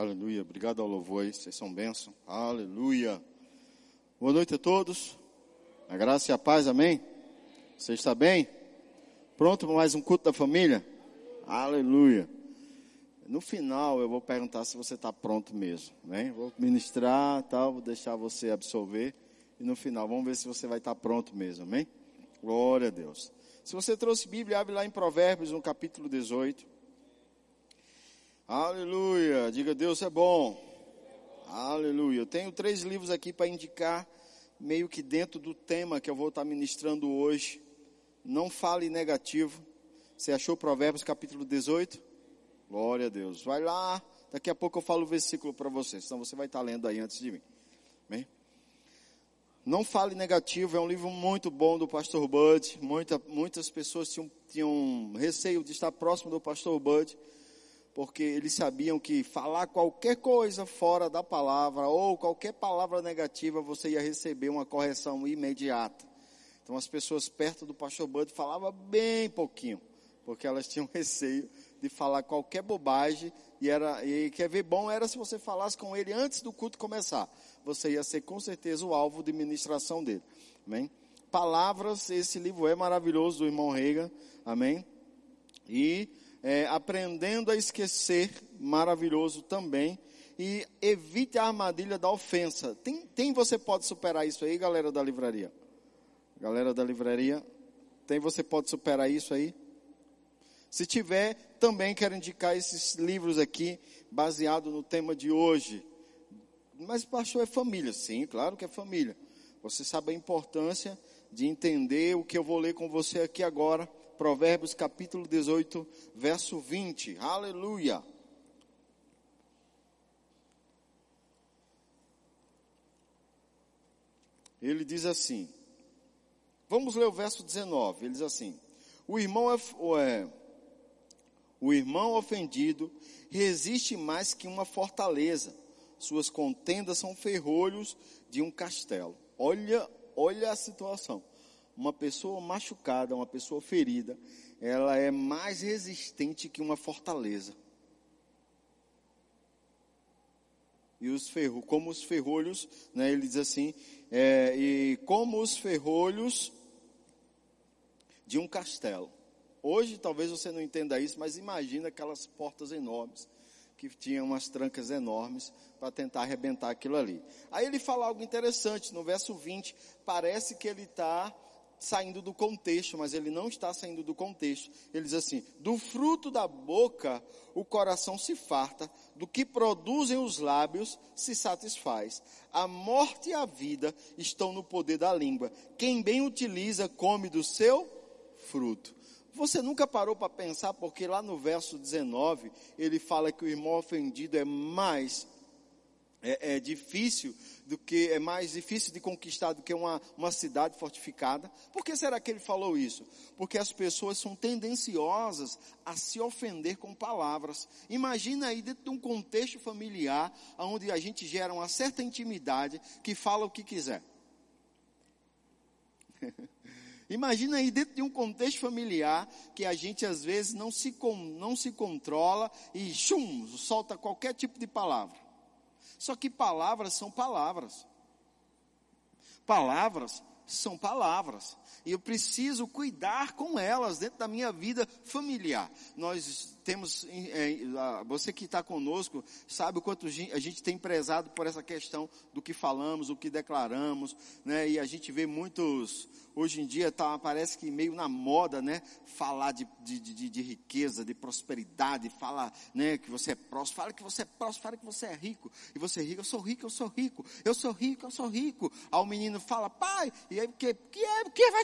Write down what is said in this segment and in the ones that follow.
Aleluia. Obrigado ao louvor aí. Vocês são bênção. Aleluia. Boa noite a todos. A graça e a paz, amém? Você está bem? Pronto para mais um culto da família? Aleluia. No final eu vou perguntar se você está pronto mesmo, né? Vou ministrar, tal, vou deixar você absorver e no final vamos ver se você vai estar pronto mesmo, amém? Glória a Deus. Se você trouxe Bíblia, abre lá em Provérbios, no capítulo 18. Aleluia. Diga, Deus é bom. Aleluia. Eu tenho três livros aqui para indicar, meio que dentro do tema que eu vou estar ministrando hoje. Não fale negativo. Você achou Provérbios capítulo 18? Glória a Deus. Vai lá. Daqui a pouco eu falo o versículo para você, senão você vai estar lendo aí antes de mim. Amém? Não Fale Negativo é um livro muito bom do pastor Bud. Muita, muitas pessoas tinham, tinham receio de estar próximo do pastor Bud porque eles sabiam que falar qualquer coisa fora da palavra ou qualquer palavra negativa, você ia receber uma correção imediata. Então as pessoas perto do pastor Bud falavam bem pouquinho, porque elas tinham receio de falar qualquer bobagem e era e quer ver bom era se você falasse com ele antes do culto começar. Você ia ser com certeza o alvo de ministração dele. Amém? Palavras, esse livro é maravilhoso do irmão Reagan. Amém? E é, aprendendo a esquecer, maravilhoso também. E evite a armadilha da ofensa. Tem, tem você pode superar isso aí, galera da livraria? Galera da livraria, tem você pode superar isso aí? Se tiver, também quero indicar esses livros aqui, baseado no tema de hoje. Mas pastor é família, sim, claro que é família. Você sabe a importância de entender o que eu vou ler com você aqui agora Provérbios capítulo 18, verso 20. Aleluia. Ele diz assim. Vamos ler o verso 19. Ele diz assim: O irmão é, é o irmão ofendido resiste mais que uma fortaleza. Suas contendas são ferrolhos de um castelo. Olha, olha a situação uma pessoa machucada, uma pessoa ferida, ela é mais resistente que uma fortaleza. E os ferro, como os ferrolhos, né, ele diz assim, é, e como os ferrolhos de um castelo. Hoje talvez você não entenda isso, mas imagina aquelas portas enormes que tinham umas trancas enormes para tentar arrebentar aquilo ali. Aí ele fala algo interessante no verso 20, parece que ele está saindo do contexto, mas ele não está saindo do contexto. Ele diz assim: do fruto da boca o coração se farta, do que produzem os lábios se satisfaz. A morte e a vida estão no poder da língua. Quem bem utiliza come do seu fruto. Você nunca parou para pensar, porque lá no verso 19, ele fala que o irmão ofendido é mais é, é, difícil do que é mais difícil de conquistar do que uma, uma cidade fortificada. Por que será que ele falou isso? Porque as pessoas são tendenciosas a se ofender com palavras. Imagina aí dentro de um contexto familiar, onde a gente gera uma certa intimidade que fala o que quiser. Imagina aí dentro de um contexto familiar que a gente às vezes não se, não se controla e chum, solta qualquer tipo de palavra. Só que palavras são palavras. Palavras são palavras. E eu preciso cuidar com elas dentro da minha vida familiar. Nós temos, você que está conosco, sabe o quanto a gente tem prezado por essa questão do que falamos, o que declaramos, né? E a gente vê muitos, hoje em dia tá, parece que meio na moda, né? Falar de, de, de, de riqueza, de prosperidade, falar, né? Que você é próximo, fala que você é próximo, fala que você é rico. E você é rico, eu sou rico, eu sou rico, eu sou rico, eu sou rico. Aí o menino fala, pai, e aí, que, que é, que vai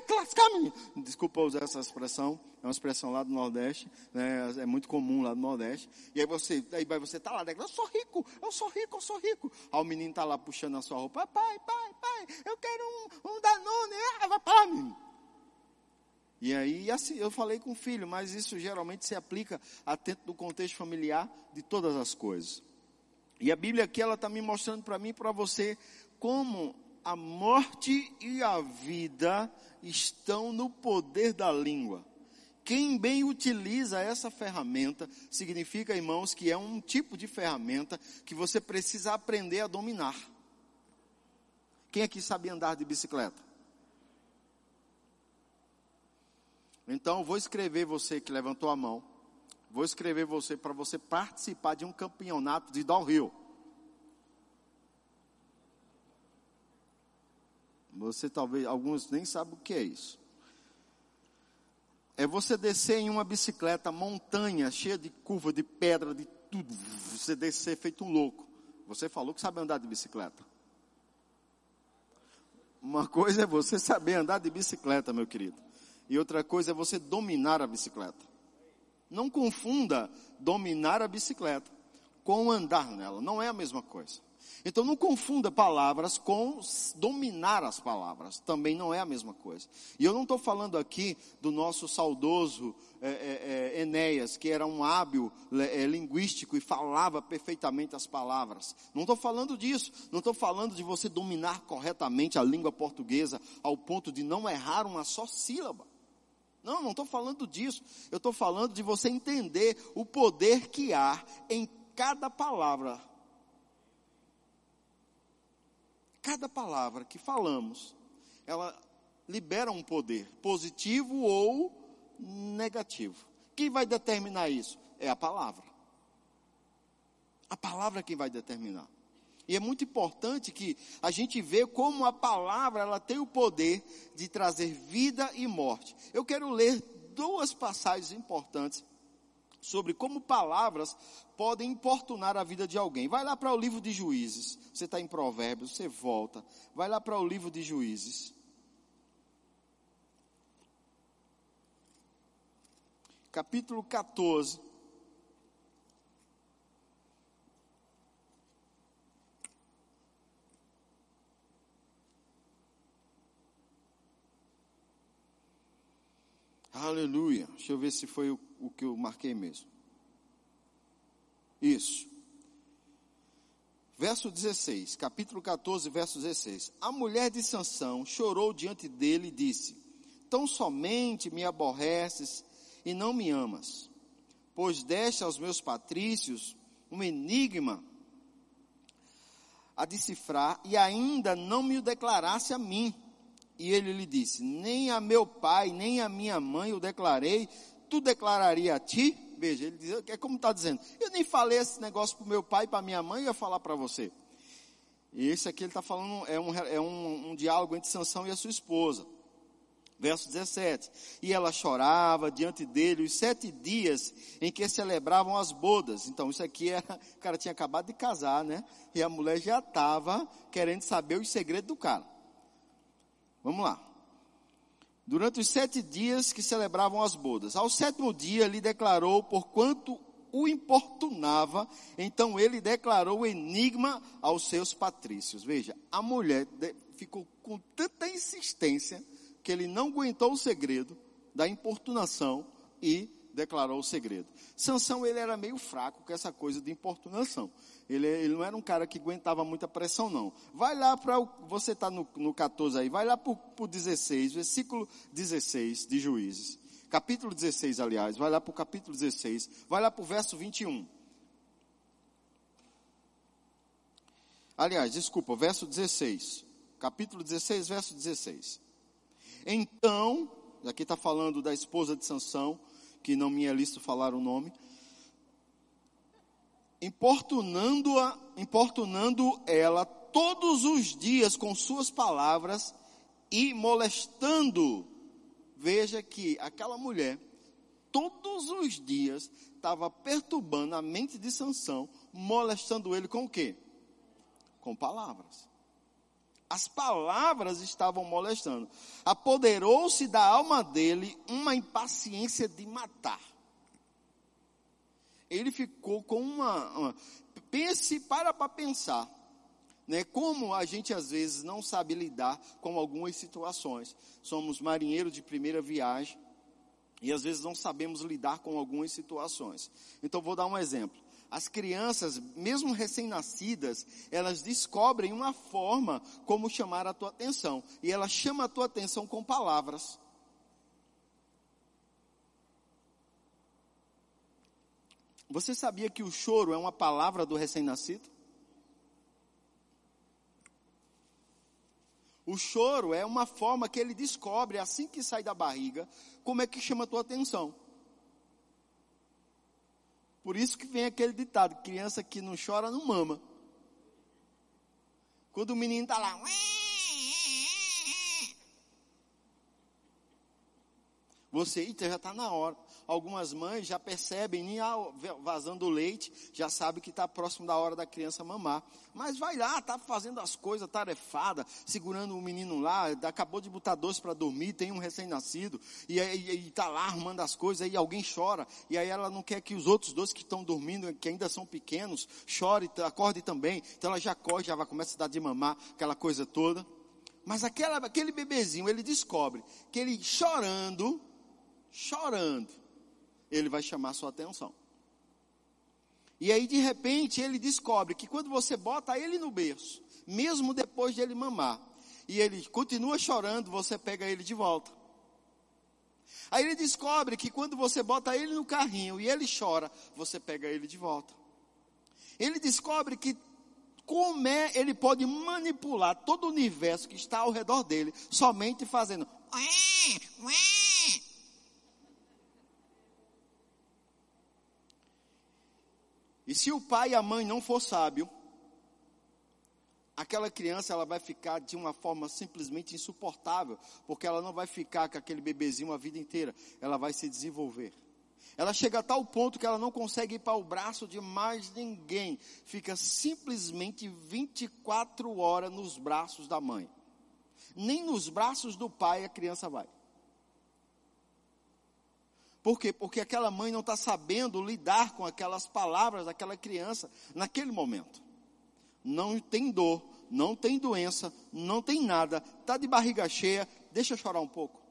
menino? Desculpa usar essa expressão, é uma expressão lá do Nordeste, né? É muito comum lá no Nordeste. E aí você, aí você tá lá, né? eu sou rico, eu sou rico, eu sou rico. Aí o menino tá lá puxando a sua roupa, pai, pai, pai, eu quero um, um Danone, ah, vai para menino. E aí, assim, eu falei com o filho, mas isso geralmente se aplica atento do contexto familiar de todas as coisas. E a Bíblia aqui, ela está me mostrando para mim e para você como a morte e a vida estão no poder da língua. Quem bem utiliza essa ferramenta, significa, irmãos, que é um tipo de ferramenta que você precisa aprender a dominar. Quem aqui sabe andar de bicicleta? Então, vou escrever você que levantou a mão. Vou escrever você para você participar de um campeonato de downhill. Você talvez, alguns nem sabem o que é isso. É você descer em uma bicicleta, montanha, cheia de curva, de pedra, de tudo. Você descer feito um louco. Você falou que sabe andar de bicicleta. Uma coisa é você saber andar de bicicleta, meu querido. E outra coisa é você dominar a bicicleta. Não confunda dominar a bicicleta com andar nela. Não é a mesma coisa. Então não confunda palavras com dominar as palavras. Também não é a mesma coisa. E eu não estou falando aqui do nosso saudoso é, é, é, Enéas, que era um hábil é, linguístico e falava perfeitamente as palavras. Não estou falando disso. Não estou falando de você dominar corretamente a língua portuguesa ao ponto de não errar uma só sílaba. Não, não estou falando disso. Eu estou falando de você entender o poder que há em cada palavra cada palavra que falamos, ela libera um poder, positivo ou negativo. Quem vai determinar isso? É a palavra. A palavra é quem vai determinar. E é muito importante que a gente vê como a palavra ela tem o poder de trazer vida e morte. Eu quero ler duas passagens importantes sobre como palavras podem importunar a vida de alguém. Vai lá para o livro de Juízes. Você está em Provérbios, você volta. Vai lá para o livro de Juízes. Capítulo 14. Aleluia. Deixa eu ver se foi o, o que eu marquei mesmo. Isso. Verso 16, capítulo 14, verso 16. A mulher de Sansão chorou diante dele e disse: Tão somente me aborreces e não me amas, pois deste aos meus patrícios um enigma a decifrar e ainda não me o declarasse a mim. E ele lhe disse: Nem a meu pai, nem a minha mãe o declarei, tu declararia a ti? Veja, ele diz, é como está dizendo, eu nem falei esse negócio para o meu pai e para minha mãe, eu ia falar para você. E esse aqui ele está falando, é, um, é um, um diálogo entre Sansão e a sua esposa. Verso 17. E ela chorava diante dele os sete dias em que celebravam as bodas. Então, isso aqui era, o cara tinha acabado de casar, né? E a mulher já estava querendo saber os segredos do cara. Vamos lá. Durante os sete dias que celebravam as bodas. Ao sétimo dia lhe declarou por quanto o importunava, então ele declarou o enigma aos seus patrícios. Veja, a mulher ficou com tanta insistência que ele não aguentou o segredo da importunação e declarou o segredo. Sansão ele era meio fraco com essa coisa de importunação. Ele, ele não era um cara que aguentava muita pressão, não. Vai lá para o. Você está no, no 14 aí, vai lá para o 16, versículo 16 de Juízes. Capítulo 16, aliás, vai lá para o capítulo 16, vai lá para o verso 21. Aliás, desculpa, verso 16. Capítulo 16, verso 16. Então, aqui está falando da esposa de Sansão, que não me é listo falar o nome importunando-a, importunando ela todos os dias com suas palavras e molestando. Veja que aquela mulher todos os dias estava perturbando a mente de Sansão, molestando ele com o quê? Com palavras. As palavras estavam molestando. Apoderou-se da alma dele uma impaciência de matar ele ficou com uma, uma pense, para para pensar, né? Como a gente às vezes não sabe lidar com algumas situações. Somos marinheiros de primeira viagem e às vezes não sabemos lidar com algumas situações. Então vou dar um exemplo. As crianças, mesmo recém-nascidas, elas descobrem uma forma como chamar a tua atenção. E ela chama a tua atenção com palavras. Você sabia que o choro é uma palavra do recém-nascido? O choro é uma forma que ele descobre, assim que sai da barriga, como é que chama a tua atenção. Por isso que vem aquele ditado, criança que não chora não mama. Quando o menino está lá, você, eita, já está na hora algumas mães já percebem, nem vazando o leite, já sabe que está próximo da hora da criança mamar. Mas vai lá, está fazendo as coisas, tarefada, segurando o menino lá, acabou de botar doce para dormir, tem um recém-nascido, e está lá arrumando as coisas, aí alguém chora, e aí ela não quer que os outros dois que estão dormindo, que ainda são pequenos, chorem, acordem também. Então ela já corre, já vai começar a dar de mamar, aquela coisa toda. Mas aquela, aquele bebezinho, ele descobre que ele chorando, chorando, ele vai chamar sua atenção. E aí de repente ele descobre que quando você bota ele no berço, mesmo depois de ele mamar, e ele continua chorando, você pega ele de volta. Aí ele descobre que quando você bota ele no carrinho e ele chora, você pega ele de volta. Ele descobre que como é ele pode manipular todo o universo que está ao redor dele somente fazendo E se o pai e a mãe não for sábio, aquela criança ela vai ficar de uma forma simplesmente insuportável, porque ela não vai ficar com aquele bebezinho a vida inteira, ela vai se desenvolver. Ela chega a tal ponto que ela não consegue ir para o braço de mais ninguém, fica simplesmente 24 horas nos braços da mãe. Nem nos braços do pai a criança vai. Por quê? Porque aquela mãe não está sabendo lidar com aquelas palavras daquela criança naquele momento. Não tem dor, não tem doença, não tem nada, está de barriga cheia, deixa eu chorar um pouco.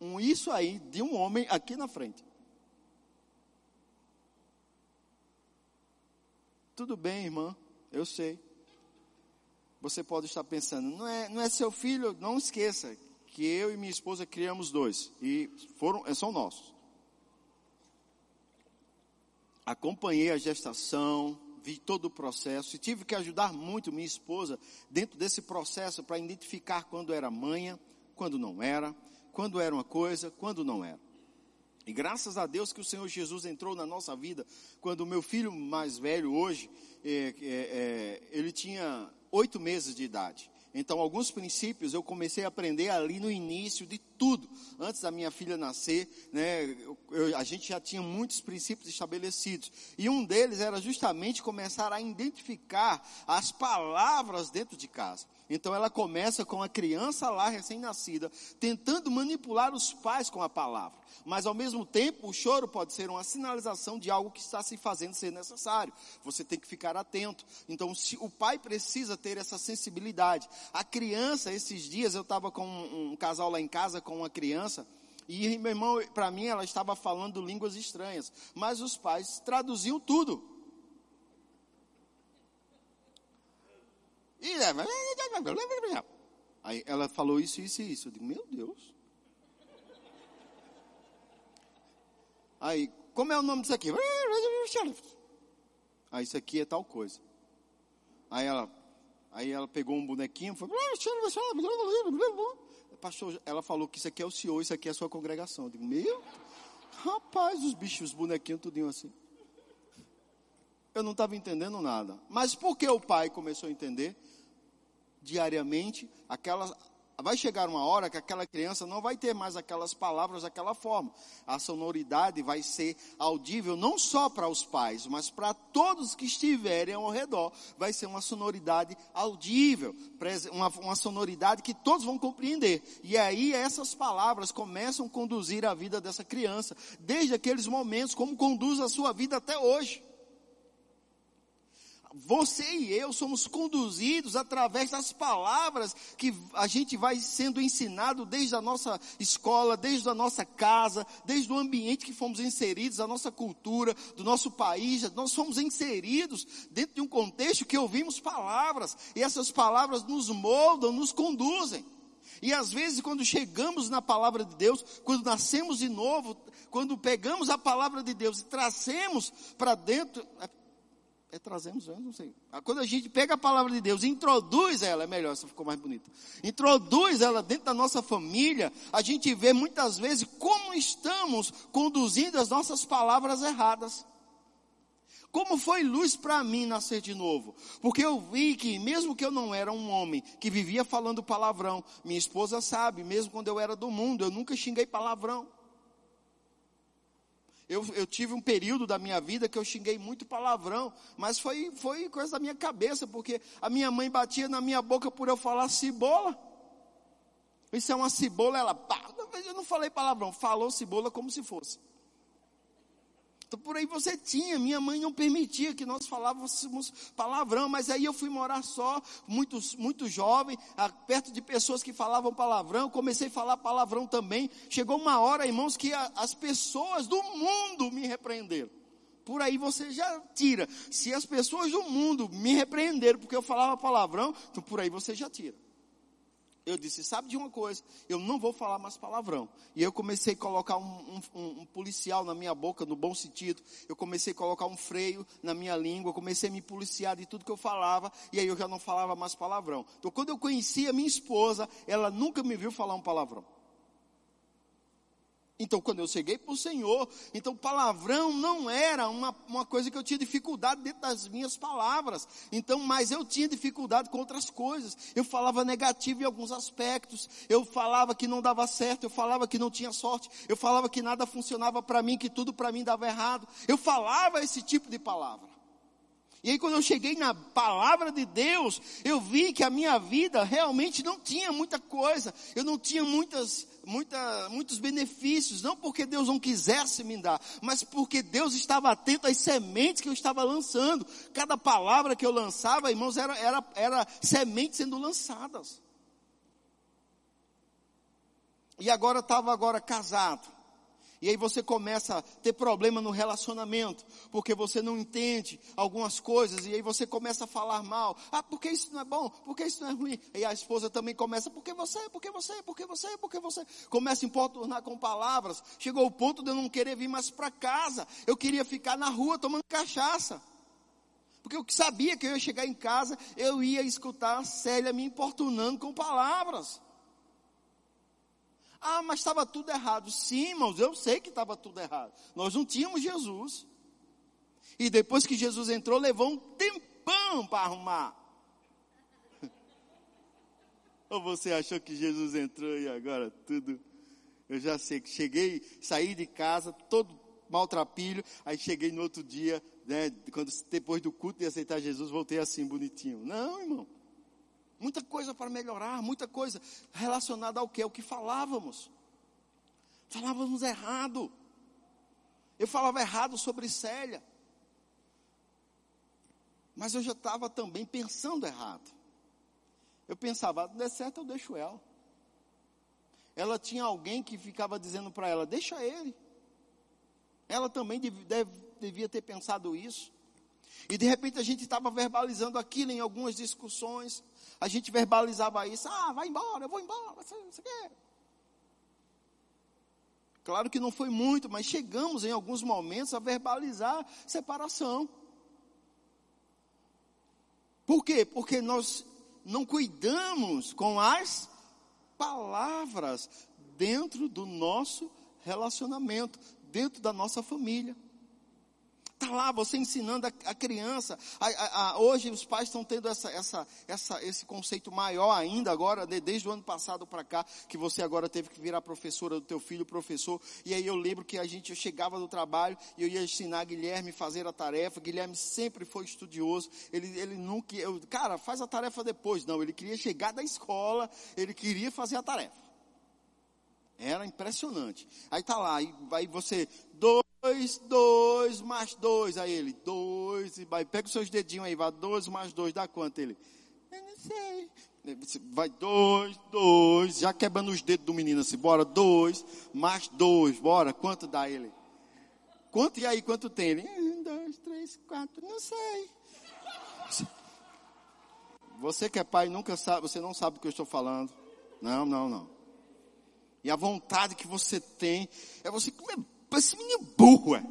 Um isso aí de um homem aqui na frente. Tudo bem, irmã, eu sei. Você pode estar pensando, não é, não é seu filho, não esqueça, que eu e minha esposa criamos dois e foram são nossos. Acompanhei a gestação, vi todo o processo e tive que ajudar muito minha esposa dentro desse processo para identificar quando era manha, quando não era, quando era uma coisa, quando não era. E graças a Deus que o Senhor Jesus entrou na nossa vida, quando o meu filho mais velho hoje, é, é, é, ele tinha oito meses de idade. Então, alguns princípios eu comecei a aprender ali no início de tudo. Antes da minha filha nascer, né, eu, a gente já tinha muitos princípios estabelecidos. E um deles era justamente começar a identificar as palavras dentro de casa. Então ela começa com a criança lá recém-nascida, tentando manipular os pais com a palavra. Mas ao mesmo tempo, o choro pode ser uma sinalização de algo que está se fazendo ser necessário. Você tem que ficar atento. Então, o pai precisa ter essa sensibilidade. A criança, esses dias eu estava com um, um casal lá em casa com uma criança. E meu irmão, para mim, ela estava falando línguas estranhas. Mas os pais traduziam tudo. Aí ela falou isso, isso e isso. Eu digo, meu Deus. Aí, como é o nome disso aqui? Aí, isso aqui é tal coisa. Aí ela, aí ela pegou um bonequinho, foi, pastor, ela falou que isso aqui é o senhor, isso aqui é a sua congregação. Eu digo, meu, rapaz, os bichos, os bonequinhos, tudinho assim. Eu não estava entendendo nada. Mas por que o pai começou a entender? Diariamente, aquelas, vai chegar uma hora que aquela criança não vai ter mais aquelas palavras daquela forma. A sonoridade vai ser audível não só para os pais, mas para todos que estiverem ao redor. Vai ser uma sonoridade audível, uma, uma sonoridade que todos vão compreender. E aí essas palavras começam a conduzir a vida dessa criança, desde aqueles momentos, como conduz a sua vida até hoje você e eu somos conduzidos através das palavras que a gente vai sendo ensinado desde a nossa escola, desde a nossa casa, desde o ambiente que fomos inseridos, a nossa cultura, do nosso país. Nós somos inseridos dentro de um contexto que ouvimos palavras e essas palavras nos moldam, nos conduzem. E às vezes, quando chegamos na palavra de Deus, quando nascemos de novo, quando pegamos a palavra de Deus e trazemos para dentro, é, trazemos, eu não sei. Ah, quando a gente pega a palavra de Deus e introduz ela, é melhor, essa ficou mais bonita. Introduz ela dentro da nossa família, a gente vê muitas vezes como estamos conduzindo as nossas palavras erradas. Como foi luz para mim nascer de novo? Porque eu vi que, mesmo que eu não era um homem que vivia falando palavrão, minha esposa sabe, mesmo quando eu era do mundo, eu nunca xinguei palavrão. Eu, eu, tive um período da minha vida que eu xinguei muito palavrão, mas foi, foi coisa da minha cabeça, porque a minha mãe batia na minha boca por eu falar cebola. Isso é uma cebola, ela, pá, eu não falei palavrão, falou cebola como se fosse. Então, por aí você tinha, minha mãe não permitia que nós falávamos palavrão, mas aí eu fui morar só, muito, muito jovem, perto de pessoas que falavam palavrão, comecei a falar palavrão também. Chegou uma hora, irmãos, que a, as pessoas do mundo me repreenderam. Por aí você já tira. Se as pessoas do mundo me repreenderam porque eu falava palavrão, então por aí você já tira eu disse, sabe de uma coisa, eu não vou falar mais palavrão. E eu comecei a colocar um, um, um, policial na minha boca, no bom sentido. Eu comecei a colocar um freio na minha língua, comecei a me policiar de tudo que eu falava, e aí eu já não falava mais palavrão. Então quando eu conheci a minha esposa, ela nunca me viu falar um palavrão. Então, quando eu cheguei para o Senhor, então palavrão não era uma, uma coisa que eu tinha dificuldade dentro das minhas palavras. Então, mas eu tinha dificuldade com outras coisas. Eu falava negativo em alguns aspectos. Eu falava que não dava certo. Eu falava que não tinha sorte. Eu falava que nada funcionava para mim, que tudo para mim dava errado. Eu falava esse tipo de palavra. E aí quando eu cheguei na palavra de Deus, eu vi que a minha vida realmente não tinha muita coisa. Eu não tinha muitas, muita, muitos benefícios. Não porque Deus não quisesse me dar, mas porque Deus estava atento às sementes que eu estava lançando. Cada palavra que eu lançava, irmãos, era, era, era sementes sendo lançadas. E agora estava agora casado. E aí você começa a ter problema no relacionamento, porque você não entende algumas coisas, e aí você começa a falar mal. Ah, porque isso não é bom? Porque isso não é ruim? E a esposa também começa, porque você, porque você, porque você, porque você. Começa a importunar com palavras. Chegou o ponto de eu não querer vir mais para casa. Eu queria ficar na rua tomando cachaça. Porque eu sabia que eu ia chegar em casa, eu ia escutar a Célia me importunando com palavras. Ah, mas estava tudo errado. Sim, irmãos, eu sei que estava tudo errado. Nós não tínhamos Jesus. E depois que Jesus entrou, levou um tempão para arrumar. Ou você achou que Jesus entrou e agora tudo. Eu já sei que cheguei, saí de casa, todo maltrapilho, aí cheguei no outro dia, né, quando, depois do culto de aceitar Jesus, voltei assim bonitinho. Não, irmão. Muita coisa para melhorar, muita coisa relacionada ao que? O que falávamos. Falávamos errado. Eu falava errado sobre Célia. Mas eu já estava também pensando errado. Eu pensava, não der certo, eu deixo ela. Ela tinha alguém que ficava dizendo para ela, deixa ele. Ela também deve, deve, devia ter pensado isso. E de repente a gente estava verbalizando aquilo em algumas discussões a gente verbalizava isso, ah, vai embora, eu vou embora, você, você quer. Claro que não foi muito, mas chegamos em alguns momentos a verbalizar separação. Por quê? Porque nós não cuidamos com as palavras dentro do nosso relacionamento, dentro da nossa família. Está lá você ensinando a, a criança. A, a, hoje os pais estão tendo essa, essa, essa, esse conceito maior ainda agora, de, desde o ano passado para cá, que você agora teve que virar professora do teu filho, professor. E aí eu lembro que a gente eu chegava do trabalho e eu ia ensinar Guilherme a fazer a tarefa. Guilherme sempre foi estudioso. Ele, ele nunca, eu, cara, faz a tarefa depois. Não, ele queria chegar da escola, ele queria fazer a tarefa. Era impressionante. Aí tá lá, aí, aí você, dois, dois, mais dois. Aí ele, dois, e vai, pega os seus dedinhos aí, vai, dois mais dois, dá quanto? Ele, eu não sei. Vai dois, dois, já quebrando os dedos do menino assim, bora, dois, mais dois, bora, quanto dá ele? Quanto e aí, quanto tem? Ele, um, dois, três, quatro, não sei. Você que é pai nunca sabe, você não sabe o que eu estou falando. Não, não, não. E a vontade que você tem é você comer esse menino burro, é.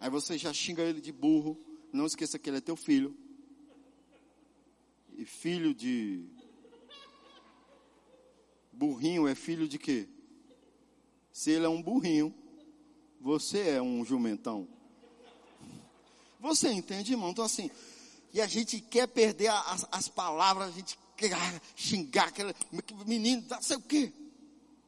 Aí você já xinga ele de burro. Não esqueça que ele é teu filho. E filho de burrinho é filho de quê? Se ele é um burrinho, você é um jumentão. Você entende, irmão? Então assim, e a gente quer perder as, as palavras, a gente quer xingar aquele menino, não sei o quê.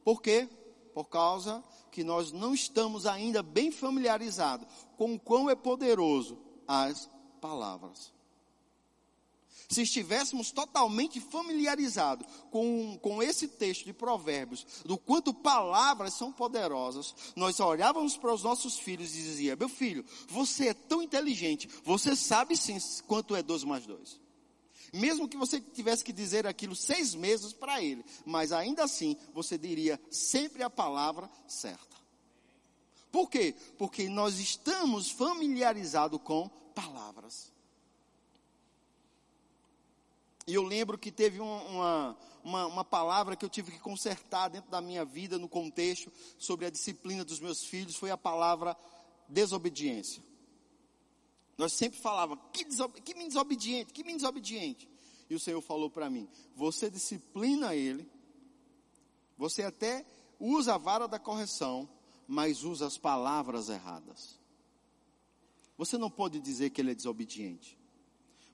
Por quê? Por causa que nós não estamos ainda bem familiarizados com o quão é poderoso as palavras. Se estivéssemos totalmente familiarizados com, com esse texto de Provérbios, do quanto palavras são poderosas, nós olhávamos para os nossos filhos e dizia: Meu filho, você é tão inteligente, você sabe sim quanto é 2 mais 2. Mesmo que você tivesse que dizer aquilo seis meses para ele, mas ainda assim você diria sempre a palavra certa. Por quê? Porque nós estamos familiarizados com palavras. E eu lembro que teve uma, uma, uma, palavra que eu tive que consertar dentro da minha vida, no contexto, sobre a disciplina dos meus filhos, foi a palavra desobediência. Nós sempre falava, que, desob que menino desobediente, que menino desobediente. E o Senhor falou para mim, você disciplina ele, você até usa a vara da correção, mas usa as palavras erradas. Você não pode dizer que ele é desobediente.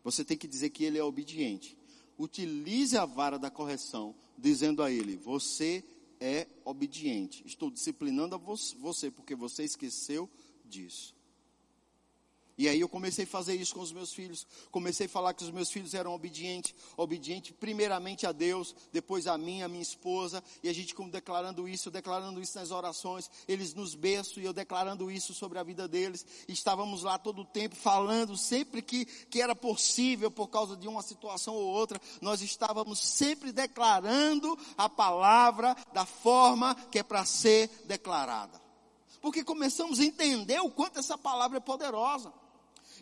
Você tem que dizer que ele é obediente. Utilize a vara da correção, dizendo a ele: Você é obediente. Estou disciplinando a você porque você esqueceu disso. E aí eu comecei a fazer isso com os meus filhos. Comecei a falar que os meus filhos eram obedientes, obediente primeiramente a Deus, depois a mim, a minha esposa, e a gente como declarando isso, declarando isso nas orações, eles nos berço e eu declarando isso sobre a vida deles. E estávamos lá todo o tempo falando, sempre que, que era possível por causa de uma situação ou outra, nós estávamos sempre declarando a palavra da forma que é para ser declarada. Porque começamos a entender o quanto essa palavra é poderosa.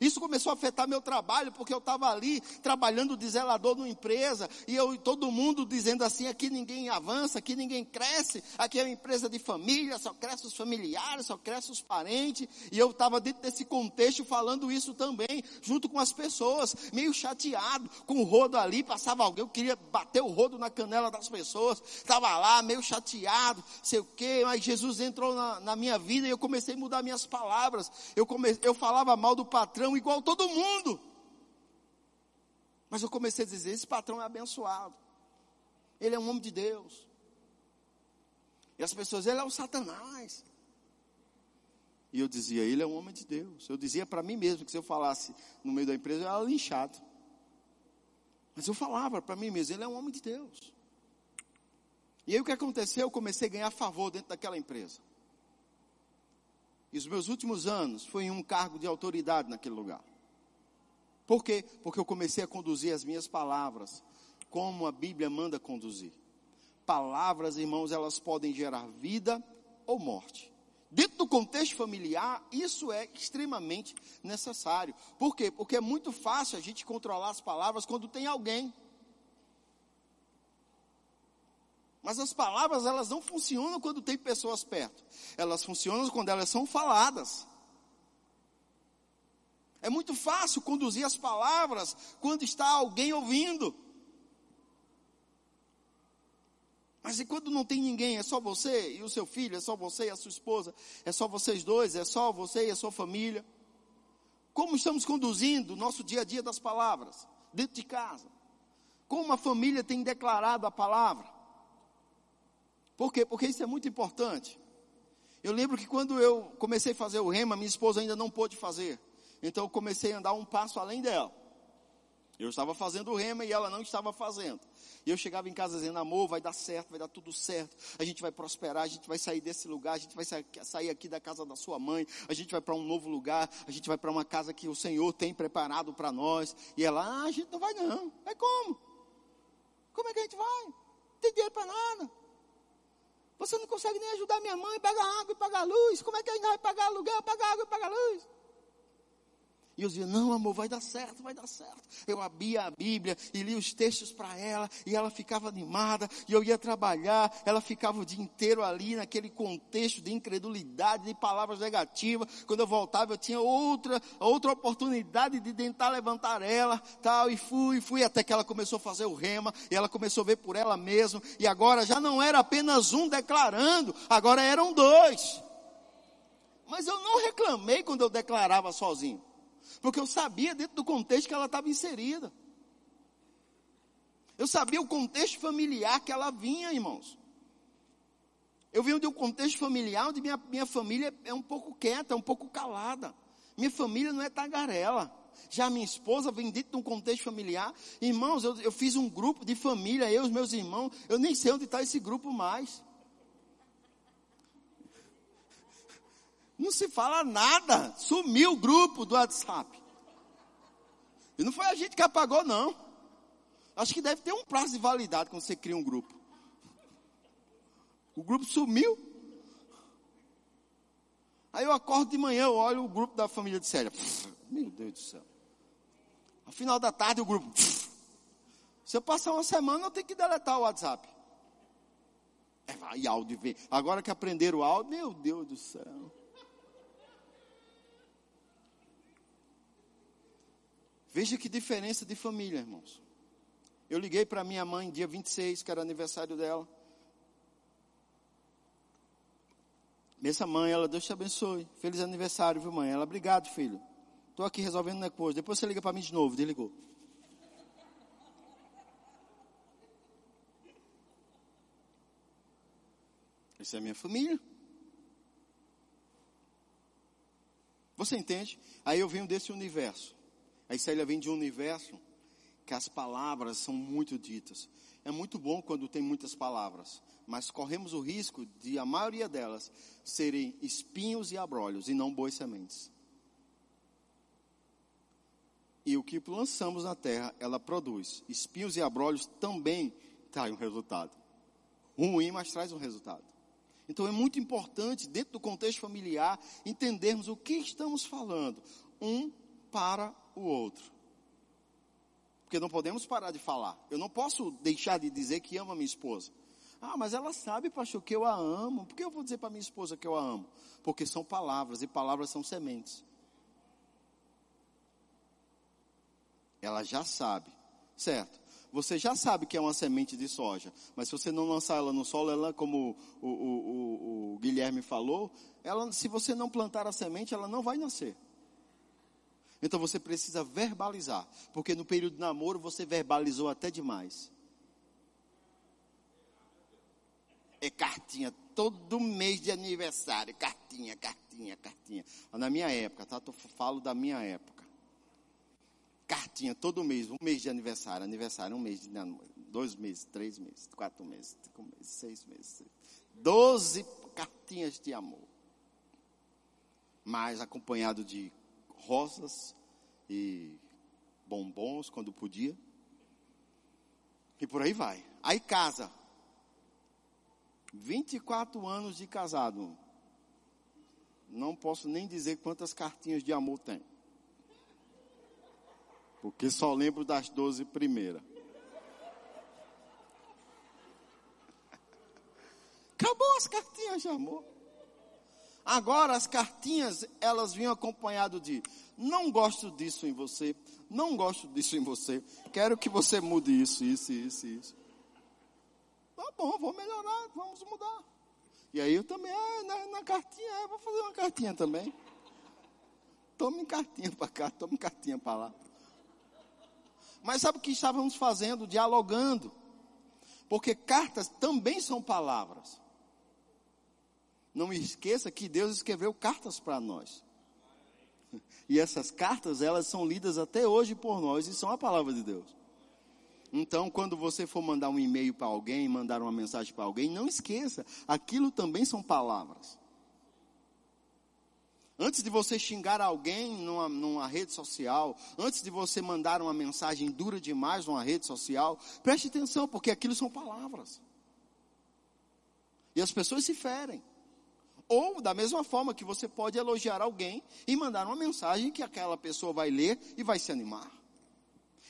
Isso começou a afetar meu trabalho, porque eu estava ali trabalhando de zelador numa empresa, e eu todo mundo dizendo assim, aqui ninguém avança, aqui ninguém cresce, aqui é uma empresa de família, só cresce os familiares, só cresce os parentes, e eu estava dentro desse contexto falando isso também, junto com as pessoas, meio chateado, com o rodo ali, passava alguém, eu queria bater o rodo na canela das pessoas, estava lá, meio chateado, sei o quê, mas Jesus entrou na, na minha vida e eu comecei a mudar minhas palavras, eu, come, eu falava mal do patrão, patrão igual todo mundo. Mas eu comecei a dizer: esse patrão é abençoado. Ele é um homem de Deus. E as pessoas, ele é o Satanás. E eu dizia, ele é um homem de Deus. Eu dizia para mim mesmo que se eu falasse no meio da empresa, eu era linchado. Mas eu falava para mim mesmo, ele é um homem de Deus. E aí o que aconteceu? Eu comecei a ganhar favor dentro daquela empresa. E os meus últimos anos foi em um cargo de autoridade naquele lugar. Por quê? Porque eu comecei a conduzir as minhas palavras como a Bíblia manda conduzir. Palavras, irmãos, elas podem gerar vida ou morte. Dentro do contexto familiar, isso é extremamente necessário. Por quê? Porque é muito fácil a gente controlar as palavras quando tem alguém. Mas as palavras, elas não funcionam quando tem pessoas perto. Elas funcionam quando elas são faladas. É muito fácil conduzir as palavras quando está alguém ouvindo. Mas e quando não tem ninguém, é só você e o seu filho, é só você e a sua esposa, é só vocês dois, é só você e a sua família? Como estamos conduzindo o nosso dia a dia das palavras, dentro de casa? Como a família tem declarado a palavra? Por quê? Porque isso é muito importante. Eu lembro que quando eu comecei a fazer o rema, minha esposa ainda não pôde fazer. Então eu comecei a andar um passo além dela. Eu estava fazendo o rema e ela não estava fazendo. E eu chegava em casa dizendo, amor, vai dar certo, vai dar tudo certo. A gente vai prosperar, a gente vai sair desse lugar, a gente vai sair aqui da casa da sua mãe, a gente vai para um novo lugar, a gente vai para uma casa que o Senhor tem preparado para nós. E ela, ah, a gente não vai não. É como? Como é que a gente vai? Não tem dinheiro para nada. Você não consegue nem ajudar minha mãe, pagar água e pagar luz. Como é que ainda vai pagar aluguel, pagar água e pagar luz? E eu dizia, não, amor, vai dar certo, vai dar certo. Eu abria a Bíblia e lia os textos para ela, e ela ficava animada, e eu ia trabalhar, ela ficava o dia inteiro ali naquele contexto de incredulidade, de palavras negativas. Quando eu voltava, eu tinha outra, outra oportunidade de tentar levantar ela, tal, e fui, fui, até que ela começou a fazer o rema, e ela começou a ver por ela mesma, e agora já não era apenas um declarando, agora eram dois. Mas eu não reclamei quando eu declarava sozinho. Porque eu sabia dentro do contexto que ela estava inserida. Eu sabia o contexto familiar que ela vinha, irmãos. Eu venho de um contexto familiar onde minha, minha família é um pouco quieta, é um pouco calada. Minha família não é tagarela. Já minha esposa vem dentro de um contexto familiar. Irmãos, eu, eu fiz um grupo de família, eu e os meus irmãos. Eu nem sei onde está esse grupo mais. Não se fala nada. Sumiu o grupo do WhatsApp. E não foi a gente que apagou, não. Acho que deve ter um prazo de validade quando você cria um grupo. O grupo sumiu. Aí eu acordo de manhã, eu olho o grupo da família de Célia. Meu Deus do céu. Ao final da tarde, o grupo. Se eu passar uma semana, eu tenho que deletar o WhatsApp. É, vai áudio ver. Agora que aprenderam o áudio, meu Deus do céu. Veja que diferença de família, irmãos. Eu liguei para minha mãe dia 26, que era aniversário dela. Essa mãe, ela, Deus te abençoe. Feliz aniversário, viu, mãe? Ela, obrigado, filho. Estou aqui resolvendo uma coisa. Depois você liga para mim de novo. Desligou. Essa é a minha família. Você entende? Aí eu venho desse universo. A Célia vem de um universo que as palavras são muito ditas. É muito bom quando tem muitas palavras, mas corremos o risco de a maioria delas serem espinhos e abrolhos e não boas sementes. E o que lançamos na terra, ela produz. Espinhos e abrolhos também traz um resultado. Ruim, mas traz um resultado. Então é muito importante, dentro do contexto familiar, entendermos o que estamos falando. Um para o outro. Porque não podemos parar de falar. Eu não posso deixar de dizer que amo a minha esposa. Ah, mas ela sabe, pastor, que eu a amo. Por que eu vou dizer para minha esposa que eu a amo? Porque são palavras e palavras são sementes. Ela já sabe, certo? Você já sabe que é uma semente de soja, mas se você não lançar ela no solo, ela, como o, o, o, o Guilherme falou, ela, se você não plantar a semente, ela não vai nascer. Então você precisa verbalizar, porque no período de namoro você verbalizou até demais. É cartinha, todo mês de aniversário, cartinha, cartinha, cartinha. Na minha época, tá? Eu falo da minha época. Cartinha todo mês, um mês de aniversário, aniversário, um mês de namoro, dois meses, três meses, quatro meses, cinco meses, seis meses. Doze cartinhas de amor. Mas acompanhado de rosas e bombons quando podia. E por aí vai. Aí casa. 24 anos de casado. Não posso nem dizer quantas cartinhas de amor tem. Porque só lembro das 12 primeiras. Acabou as cartinhas de amor. Agora as cartinhas, elas vinham acompanhado de não gosto disso em você, não gosto disso em você, quero que você mude isso, isso, isso, isso. Tá bom, vou melhorar, vamos mudar. E aí eu também, ah, na, na cartinha, ah, vou fazer uma cartinha também. Tome cartinha para cá, tome cartinha para lá. Mas sabe o que estávamos fazendo? Dialogando. Porque cartas também são palavras. Não esqueça que Deus escreveu cartas para nós. E essas cartas, elas são lidas até hoje por nós e são a palavra de Deus. Então, quando você for mandar um e-mail para alguém, mandar uma mensagem para alguém, não esqueça, aquilo também são palavras. Antes de você xingar alguém numa, numa, rede social, antes de você mandar uma mensagem dura demais numa rede social, preste atenção, porque aquilo são palavras. E as pessoas se ferem. Ou da mesma forma que você pode elogiar alguém e mandar uma mensagem que aquela pessoa vai ler e vai se animar.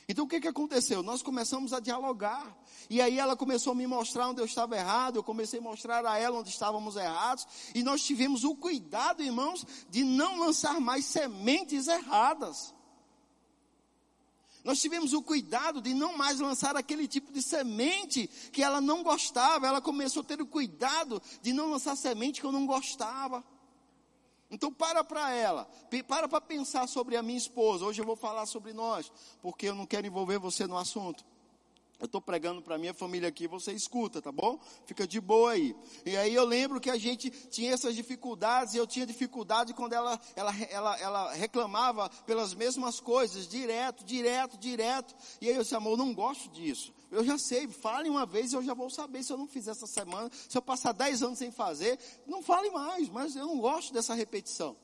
Então o que, que aconteceu? Nós começamos a dialogar. E aí ela começou a me mostrar onde eu estava errado, eu comecei a mostrar a ela onde estávamos errados. E nós tivemos o cuidado, irmãos, de não lançar mais sementes erradas. Nós tivemos o cuidado de não mais lançar aquele tipo de semente que ela não gostava. Ela começou a ter o cuidado de não lançar semente que eu não gostava. Então para para ela, para para pensar sobre a minha esposa. Hoje eu vou falar sobre nós, porque eu não quero envolver você no assunto. Eu estou pregando para minha família aqui, você escuta, tá bom? Fica de boa aí. E aí eu lembro que a gente tinha essas dificuldades, e eu tinha dificuldade quando ela, ela, ela, ela reclamava pelas mesmas coisas, direto, direto, direto. E aí eu disse, amor, não gosto disso. Eu já sei, fale uma vez e eu já vou saber se eu não fizer essa semana, se eu passar dez anos sem fazer, não fale mais, mas eu não gosto dessa repetição.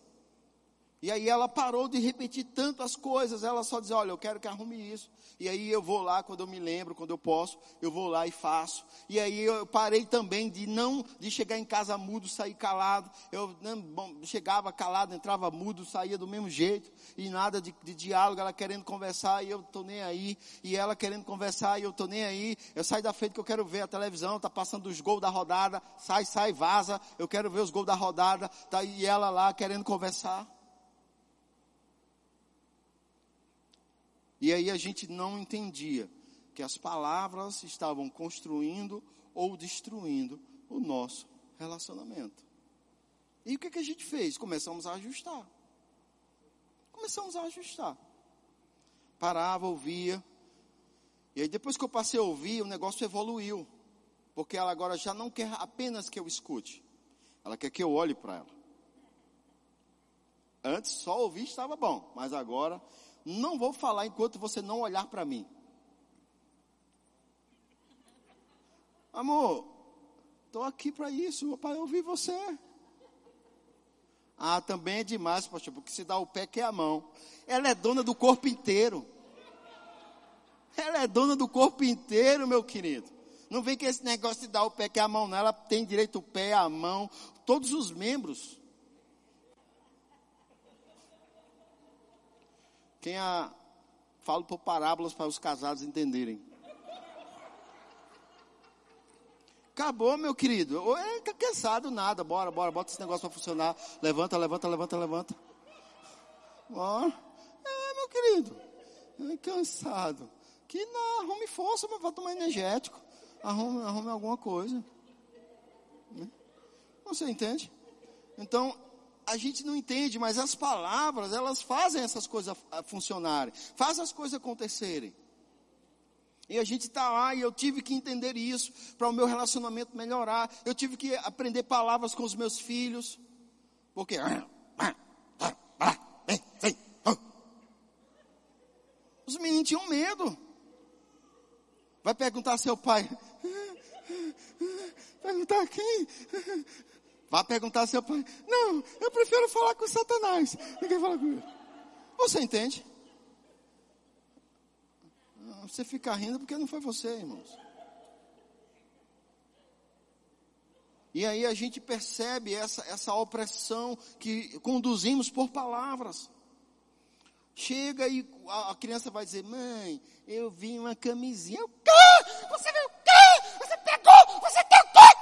E aí ela parou de repetir tanto as coisas, ela só dizia, olha, eu quero que arrume isso. E aí eu vou lá quando eu me lembro, quando eu posso, eu vou lá e faço. E aí eu parei também de não, de chegar em casa mudo, sair calado. Eu não, bom, chegava calado, entrava mudo, saía do mesmo jeito. E nada de, de diálogo, ela querendo conversar e eu tô nem aí. E ela querendo conversar e eu tô nem aí. Eu saio da frente que eu quero ver a televisão, tá passando os gols da rodada. Sai, sai, vaza. Eu quero ver os gols da rodada. Tá, e ela lá querendo conversar. E aí a gente não entendia que as palavras estavam construindo ou destruindo o nosso relacionamento. E o que, que a gente fez? Começamos a ajustar. Começamos a ajustar. Parava, ouvia. E aí depois que eu passei a ouvir, o negócio evoluiu. Porque ela agora já não quer apenas que eu escute. Ela quer que eu olhe para ela. Antes só ouvir estava bom, mas agora não vou falar enquanto você não olhar para mim. Amor, estou aqui para isso, para ouvir você. Ah, também é demais, pastor, porque se dá o pé que é a mão. Ela é dona do corpo inteiro. Ela é dona do corpo inteiro, meu querido. Não vem que esse negócio de dar o pé que é a mão, não. Ela tem direito o pé, a mão, todos os membros. Quem a falo por parábolas para os casados entenderem. Acabou, meu querido. Ou é cansado nada. Bora, bora, bota esse negócio para funcionar. Levanta, levanta, levanta, levanta. Bora. É, meu querido. É cansado. Que não, arrume força para tomar energético. Arrume, arrume alguma coisa. Você entende? Então, a gente não entende, mas as palavras, elas fazem essas coisas funcionarem, fazem as coisas acontecerem. E a gente está lá e eu tive que entender isso para o meu relacionamento melhorar. Eu tive que aprender palavras com os meus filhos. Porque. Os meninos tinham medo. Vai perguntar ao seu pai. Perguntar quem? Vá perguntar ao seu pai. Não, eu prefiro falar com Satanás. Ninguém fala com ele. Você entende? Você fica rindo porque não foi você, irmãos. E aí a gente percebe essa, essa opressão que conduzimos por palavras. Chega e a, criança vai dizer, mãe, eu vi uma camisinha. Quê? Você viu o quê? Você pegou? Você tem o quê?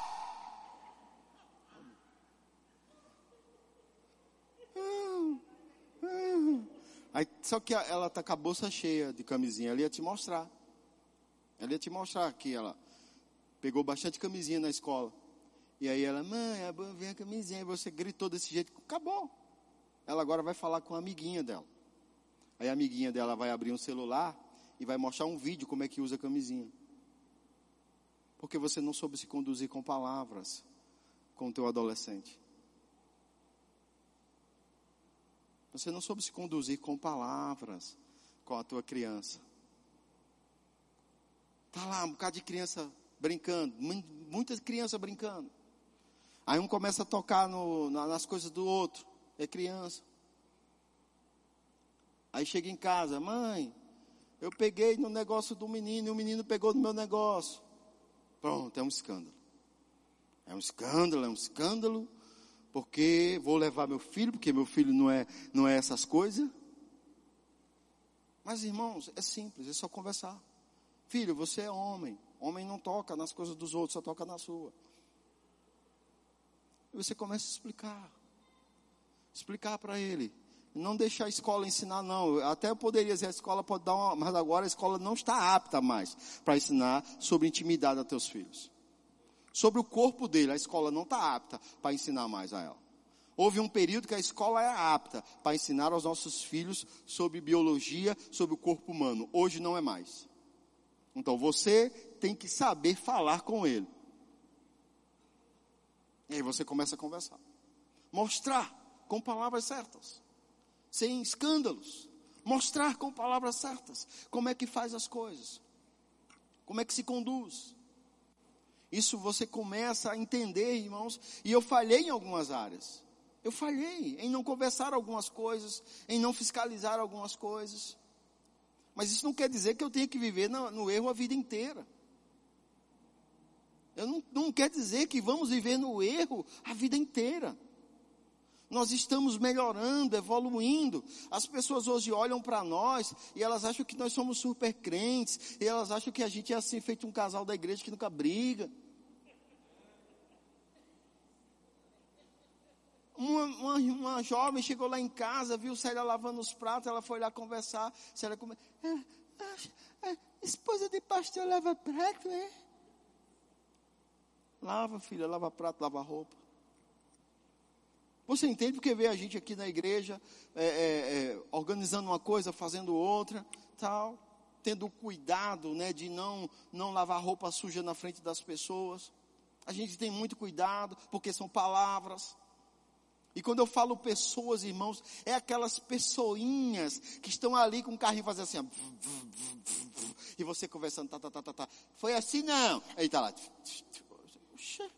Aí, só que ela está com a bolsa cheia de camisinha. Ela ia te mostrar. Ela ia te mostrar que ela pegou bastante camisinha na escola. E aí ela, mãe, vem a camisinha. E você gritou desse jeito. Acabou. Ela agora vai falar com a amiguinha dela. Aí a amiguinha dela vai abrir um celular e vai mostrar um vídeo como é que usa a camisinha. Porque você não soube se conduzir com palavras com o teu adolescente. Você não soube se conduzir com palavras com a tua criança. Tá lá um bocado de criança brincando, muitas crianças brincando. Aí um começa a tocar no, nas coisas do outro, é criança. Aí chega em casa, mãe, eu peguei no negócio do menino e o menino pegou no meu negócio. Pronto, é um escândalo. É um escândalo, é um escândalo, Porque vou levar meu filho, porque meu filho não é, não é essas coisas. Mas irmãos, é simples, é só conversar. Filho, você é homem. Homem não toca nas coisas dos outros, só toca na sua. E você começa a explicar. Explicar para ele. Não deixar a escola ensinar, não. Até eu poderia dizer, a escola pode dar uma, mas agora a escola não está apta mais para ensinar sobre intimidade a teus filhos. Sobre o corpo dele, a escola não está apta para ensinar mais a ela. Houve um período que a escola era apta para ensinar aos nossos filhos sobre biologia, sobre o corpo humano. Hoje não é mais. Então você tem que saber falar com ele. E aí você começa a conversar. Mostrar com palavras certas. Sem escândalos. Mostrar com palavras certas como é que faz as coisas. Como é que se conduz. Isso você começa a entender, irmãos, e eu falhei em algumas áreas. Eu falhei em não conversar algumas coisas, em não fiscalizar algumas coisas. Mas isso não quer dizer que eu tenha que viver no, no erro a vida inteira. Eu não, não quer dizer que vamos viver no erro a vida inteira. Nós estamos melhorando, evoluindo. As pessoas hoje olham para nós e elas acham que nós somos super crentes. E elas acham que a gente é assim, feito um casal da igreja que nunca briga. Uma, uma, uma, jovem chegou lá em casa, viu Célia lavando os pratos, ela foi lá conversar. Célia come... É, é, é, esposa de pastor lava prato, é? Lava, filha, lava prato, lava roupa. Você entende porque vê a gente aqui na igreja é, é, é, organizando uma coisa, fazendo outra, tal, tendo cuidado, né, de não não lavar roupa suja na frente das pessoas. A gente tem muito cuidado porque são palavras. E quando eu falo pessoas, irmãos, é aquelas pessoinhas que estão ali com o carrinho fazendo assim, ó, e você conversando, tá, tá, tá, tá, tá. Foi assim não. Aí tá lá. Oxê,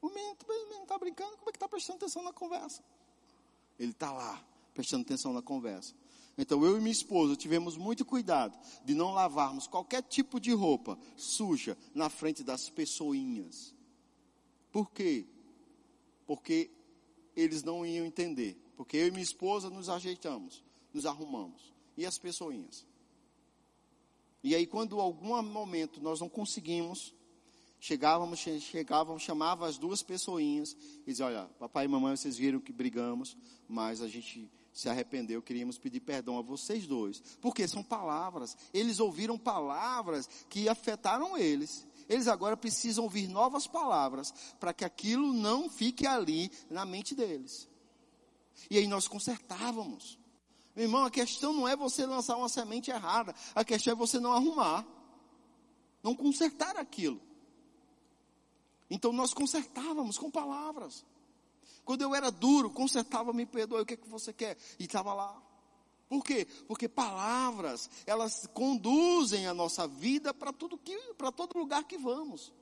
o menino está brincando, como é que está prestando atenção na conversa? Ele está lá, prestando atenção na conversa. Então eu e minha esposa tivemos muito cuidado de não lavarmos qualquer tipo de roupa suja na frente das pessoinhas. Por quê? Porque eles não iam entender. Porque eu e minha esposa nos ajeitamos, nos arrumamos. E as pessoinhas. E aí, quando algum momento nós não conseguimos, chegávamos, chegávamos, chamava as duas pessoinhas e dizia, olha, papai e mamãe, vocês viram que brigamos, mas a gente se arrependeu, queríamos pedir perdão a vocês dois. Porque são palavras. Eles ouviram palavras que afetaram eles. Eles agora precisam ouvir novas palavras para que aquilo não fique ali na mente deles. E aí nós consertávamos. Meu irmão, a questão não é você lançar uma semente errada, a questão é você não arrumar, não consertar aquilo. Então nós consertávamos com palavras. Quando eu era duro, consertava, me perdoe, o que, é que você quer? E estava lá. Por quê? Porque palavras, elas conduzem a nossa vida para tudo que, para todo lugar que vamos.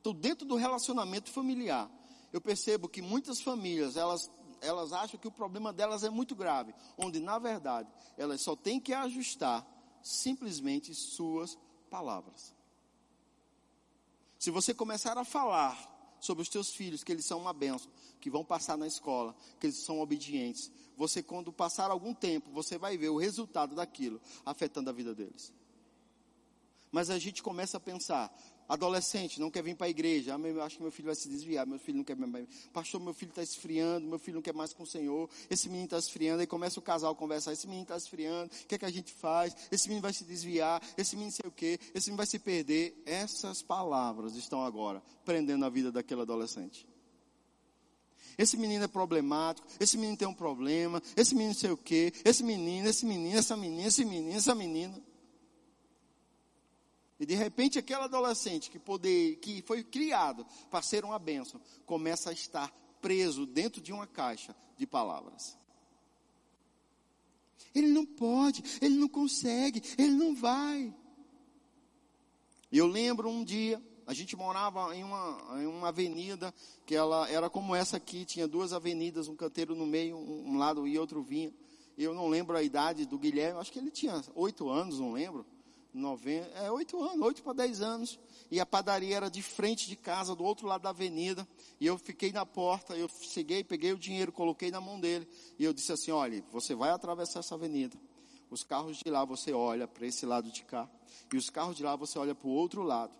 Então, dentro do relacionamento familiar, eu percebo que muitas famílias, elas, elas acham que o problema delas é muito grave, onde na verdade, elas só têm que ajustar simplesmente suas palavras. Se você começar a falar sobre os teus filhos, que eles são uma benção, que vão passar na escola, que eles são obedientes. Você, quando passar algum tempo, você vai ver o resultado daquilo afetando a vida deles. Mas a gente começa a pensar, adolescente não quer vir para a igreja, ah, eu acho que meu filho vai se desviar, meu filho não quer mais, pastor, meu filho está esfriando, meu filho não quer mais com o Senhor, esse menino está esfriando, aí começa o casal a conversar, esse menino está esfriando, o que é que a gente faz? Esse menino vai se desviar, esse menino sei o quê, esse menino vai se perder. Essas palavras estão agora prendendo a vida daquele adolescente. Esse menino é problemático, esse menino tem um problema, esse menino sei o quê, esse menino, esse menino, essa menina, esse menino, essa menina. E de repente aquele adolescente que, poder, que foi criado para ser uma bênção, começa a estar preso dentro de uma caixa de palavras. Ele não pode, ele não consegue, ele não vai. Eu lembro um dia, a gente morava em uma, em uma avenida que ela era como essa aqui, tinha duas avenidas, um canteiro no meio, um, um lado e outro vinha. Eu não lembro a idade do Guilherme, acho que ele tinha oito anos, não lembro. 90, é oito anos, oito para dez anos. E a padaria era de frente de casa, do outro lado da avenida. E eu fiquei na porta, eu cheguei, peguei o dinheiro, coloquei na mão dele. E eu disse assim: olha, você vai atravessar essa avenida. Os carros de lá você olha para esse lado de cá. E os carros de lá você olha para o outro lado.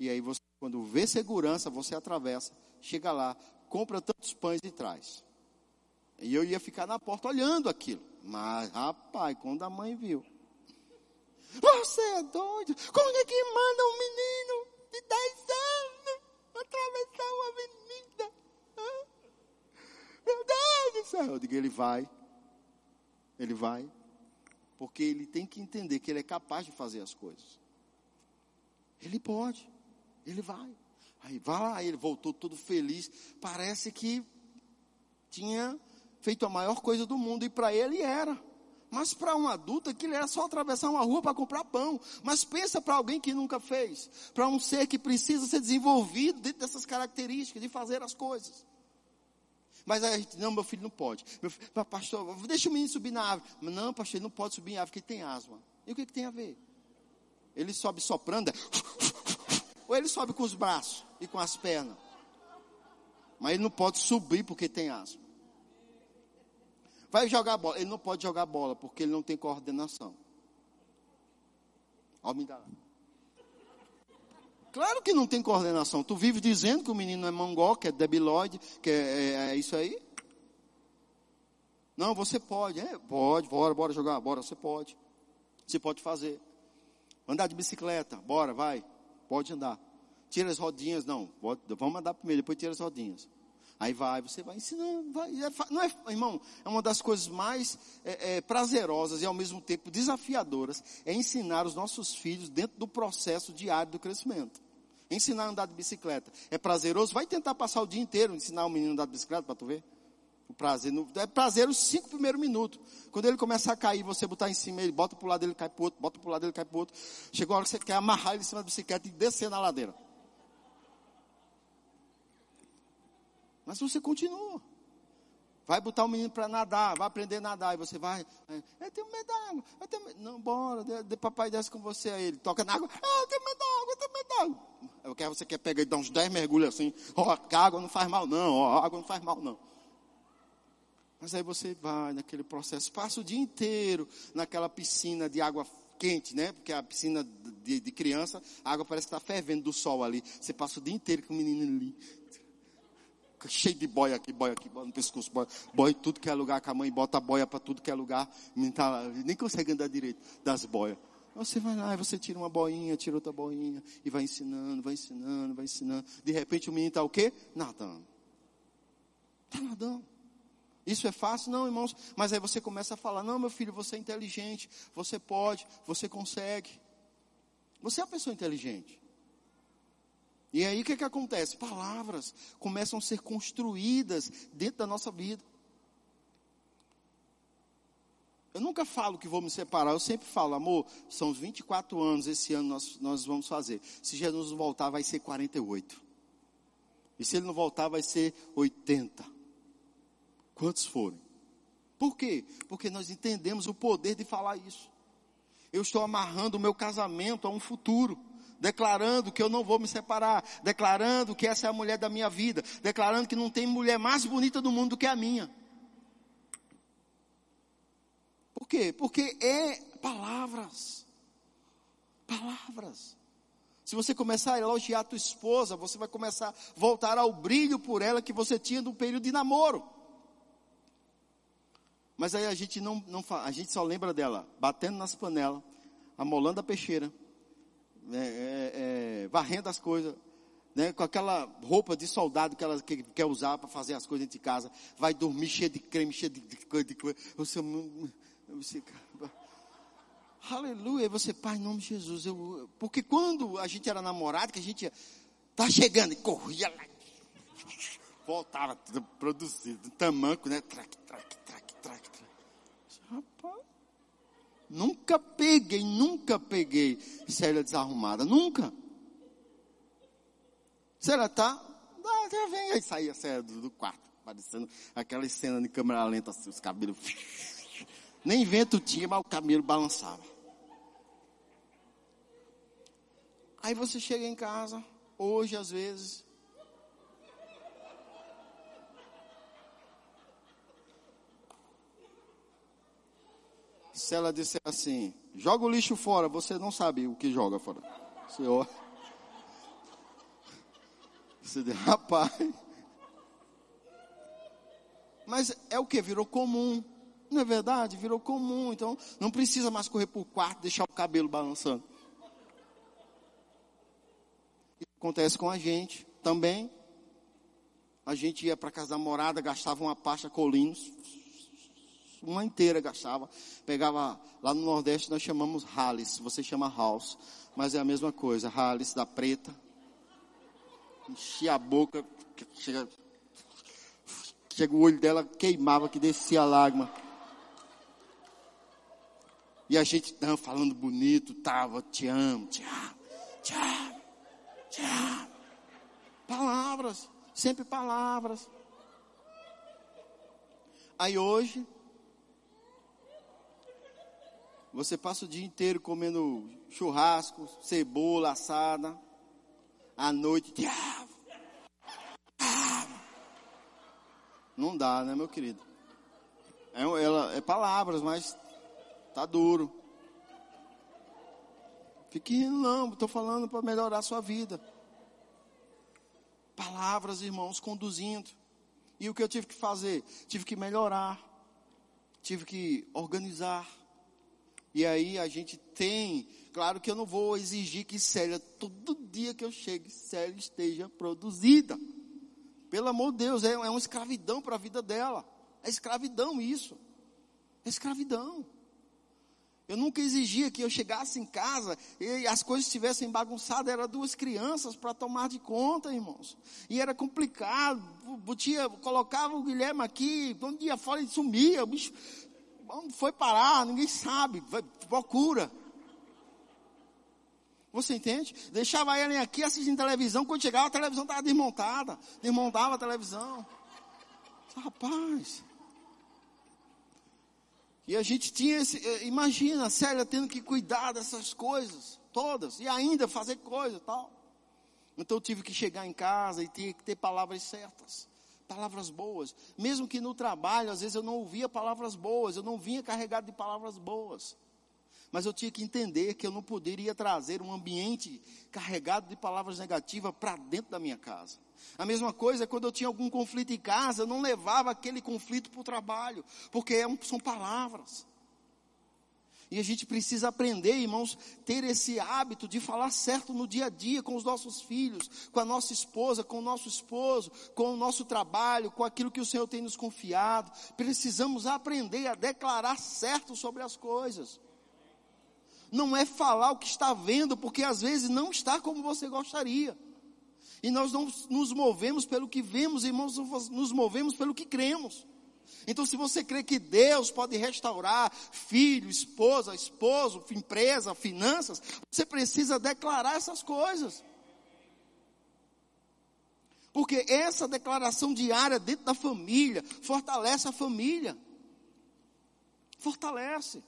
E aí você, quando vê segurança, você atravessa, chega lá, compra tantos pães e traz. E eu ia ficar na porta olhando aquilo. Mas, rapaz, quando a mãe viu. Você é doido? Como é que manda um menino de 10 anos atravessar uma avenida? Meu Deus do céu. Eu digo, ele vai. Ele vai. Porque ele tem que entender que ele é capaz de fazer as coisas. Ele pode. Ele vai. Aí vai lá, ele voltou todo feliz. Parece que tinha feito a maior coisa do mundo. E para ele era. Mas para um adulto aquilo era só atravessar uma rua para comprar pão. Mas pensa para alguém que nunca fez. Para um ser que precisa ser desenvolvido dentro dessas características de fazer as coisas. Mas a gente, não, meu filho não pode. Meu filho, pastor, deixa o menino subir na árvore. Não, pastor, ele não pode subir em árvore porque ele tem asma. E o que, que tem a ver? Ele sobe soprando, ou ele sobe com os braços e com as pernas. Mas ele não pode subir porque tem asma. Vai jogar bola. Ele não pode jogar bola porque ele não tem coordenação. Ó. Claro que não tem coordenação. Tu vive dizendo que o menino é mongol, que é debilóide, que é, é, é isso aí. Não, você pode. É, pode, bora, bora jogar, bora, você pode. Você pode fazer. Andar de bicicleta, bora, vai. Pode andar. Tira as rodinhas, não. Vamos andar primeiro, depois tira as rodinhas. Aí vai, você vai ensinando. Vai, é, não é, irmão, é uma das coisas mais é, é, prazerosas e ao mesmo tempo desafiadoras é ensinar os nossos filhos dentro do processo diário do crescimento. Ensinar a andar de bicicleta. É prazeroso? Vai tentar passar o dia inteiro ensinar o menino a andar de bicicleta para tu ver. O prazer. É prazer os cinco primeiros minutos. Quando ele começar a cair, você botar em cima, ele bota para o lado dele, cai para outro, bota para o lado dele, cai para outro. Chegou a hora que você quer amarrar ele em cima da bicicleta e descer na ladeira. Mas você continua. Vai botar o menino para nadar, vai aprender a nadar, e você vai, eu tenho medo d'água, eu tenho medo, não, bora, de, de, papai desce com você, aí ele toca na água, ah, eu tenho medo d'água, eu tenho medo d'água. Eu quero, você quer pegar e dar uns 10 mergulhos assim, ó, oh, a água não faz mal não, ó, a água não faz mal não. Mas aí você vai naquele processo, passa o dia inteiro naquela piscina de água quente, né? Porque a piscina de, de criança, a água parece que está fervendo do sol ali. Você passa o dia inteiro com o menino ali, cheio de boia aqui, boia aqui, boia no pescoço, boia, boia tudo que é lugar, com a mãe bota boia para tudo que é lugar, tá nem consegue andar direito das boias. Você vai lá você tira uma boinha, tira outra boinha, e vai ensinando, vai ensinando, vai ensinando. De repente o menino está o quê? Nadando. Está nadando. Isso é fácil? Não, irmãos. Mas aí você começa a falar: não, meu filho, você é inteligente, você pode, você consegue. Você é uma pessoa inteligente. E aí o que, que acontece? Palavras começam a ser construídas dentro da nossa vida. Eu nunca falo que vou me separar, eu sempre falo, amor, são 24 anos esse ano nós, nós vamos fazer. Se Jesus não voltar, vai ser 48. E se ele não voltar, vai ser 80. Quantos forem? Por quê? Porque nós entendemos o poder de falar isso. Eu estou amarrando o meu casamento a um futuro declarando que eu não vou me separar, declarando que essa é a mulher da minha vida, declarando que não tem mulher mais bonita do mundo do que a minha. Por quê? Porque é palavras. Palavras. Se você começar a elogiar a tua esposa, você vai começar a voltar ao brilho por ela que você tinha no período de namoro. Mas aí a gente não, não a gente só lembra dela batendo nas panelas, amolando a peixeira, é, é, é, varrendo as coisas, né, com aquela roupa de soldado que ela que, quer usar para fazer as coisas dentro de casa, vai dormir cheio de creme, cheio de, coisa, de coisa. Você, você, aleluia, você, Pai, em nome de Jesus, eu, porque quando a gente era namorado, que a gente tá chegando e corria lá, voltava produzido, tamanco, né, traque, traque, traque, traque, traque. Rapaz, Nunca peguei, nunca peguei Célia desarrumada, nunca. Célia tá, já vem, aí saía Célia do, do quarto, parecendo aquela cena de câmera lenta, assim, os cabelos. Nem vento tinha, mas o cabelo balançava. Aí você chega em casa, hoje às vezes, se ela disser assim, joga o lixo fora, você não sabe o que joga fora. Você olha. Você diz, rapaz. Mas é o que? Virou comum. Não é verdade? Virou comum. Então, não precisa mais correr para o quarto, deixar o cabelo balançando. Isso acontece com a gente também. A gente ia para casa da morada, gastava uma pasta colinos uma inteira gastava. Pegava, lá no Nordeste nós chamamos Halles, você chama House, mas é a mesma coisa, Halles da preta. Enchia a boca, chega, chega o olho dela, queimava, que descia a lágrima. E a gente não, falando bonito, tava, te amo, te amo, te amo, te amo. Palavras, sempre palavras. Aí hoje, você passa o dia inteiro comendo churrasco, cebola assada. À noite, diabo, Não dá, né, meu querido? É, ela, é palavras, mas tá duro. Fique rindo, não, estou falando para melhorar a sua vida. Palavras, irmãos, conduzindo. E o que eu tive que fazer? Tive que melhorar. Tive que organizar e aí a gente tem, claro que eu não vou exigir que Célia, todo dia que eu chegue, Célia esteja produzida. Pelo amor de Deus, é, é uma escravidão para a vida dela. É escravidão isso. É escravidão. Eu nunca exigia que eu chegasse em casa e as coisas estivessem bagunçadas. Era duas crianças para tomar de conta, irmãos. E era complicado. Botia, colocava o Guilherme aqui, um dia fora e sumia. O bicho Onde foi parar? Ninguém sabe. Vai, procura. Você entende? Deixava ele aqui assistindo televisão. Quando chegava, a televisão estava desmontada. Desmontava a televisão. Rapaz. E a gente tinha esse. Eh, imagina a Célia tendo que cuidar dessas coisas todas. E ainda fazer coisa tal. Então eu tive que chegar em casa e tinha que ter palavras certas palavras boas. Mesmo que no trabalho, às vezes eu não ouvia palavras boas, eu não vinha carregado de palavras boas. Mas eu tinha que entender que eu não poderia trazer um ambiente carregado de palavras negativas para dentro da minha casa. A mesma coisa quando eu tinha algum conflito em casa, eu não levava aquele conflito para o trabalho, porque é são palavras. E a gente precisa aprender, irmãos, ter esse hábito de falar certo no dia a dia com os nossos filhos, com a nossa esposa, com o nosso esposo, com o nosso trabalho, com aquilo que o Senhor tem nos confiado. Precisamos aprender a declarar certo sobre as coisas. Não é falar o que está vendo, porque às vezes não está como você gostaria. E nós não nos movemos pelo que vemos, irmãos, nos movemos pelo que cremos. Então, se você crê que Deus pode restaurar filho, esposa, esposo, empresa, finanças, você precisa declarar essas coisas. Porque essa declaração diária dentro da família fortalece a família. Fortalece.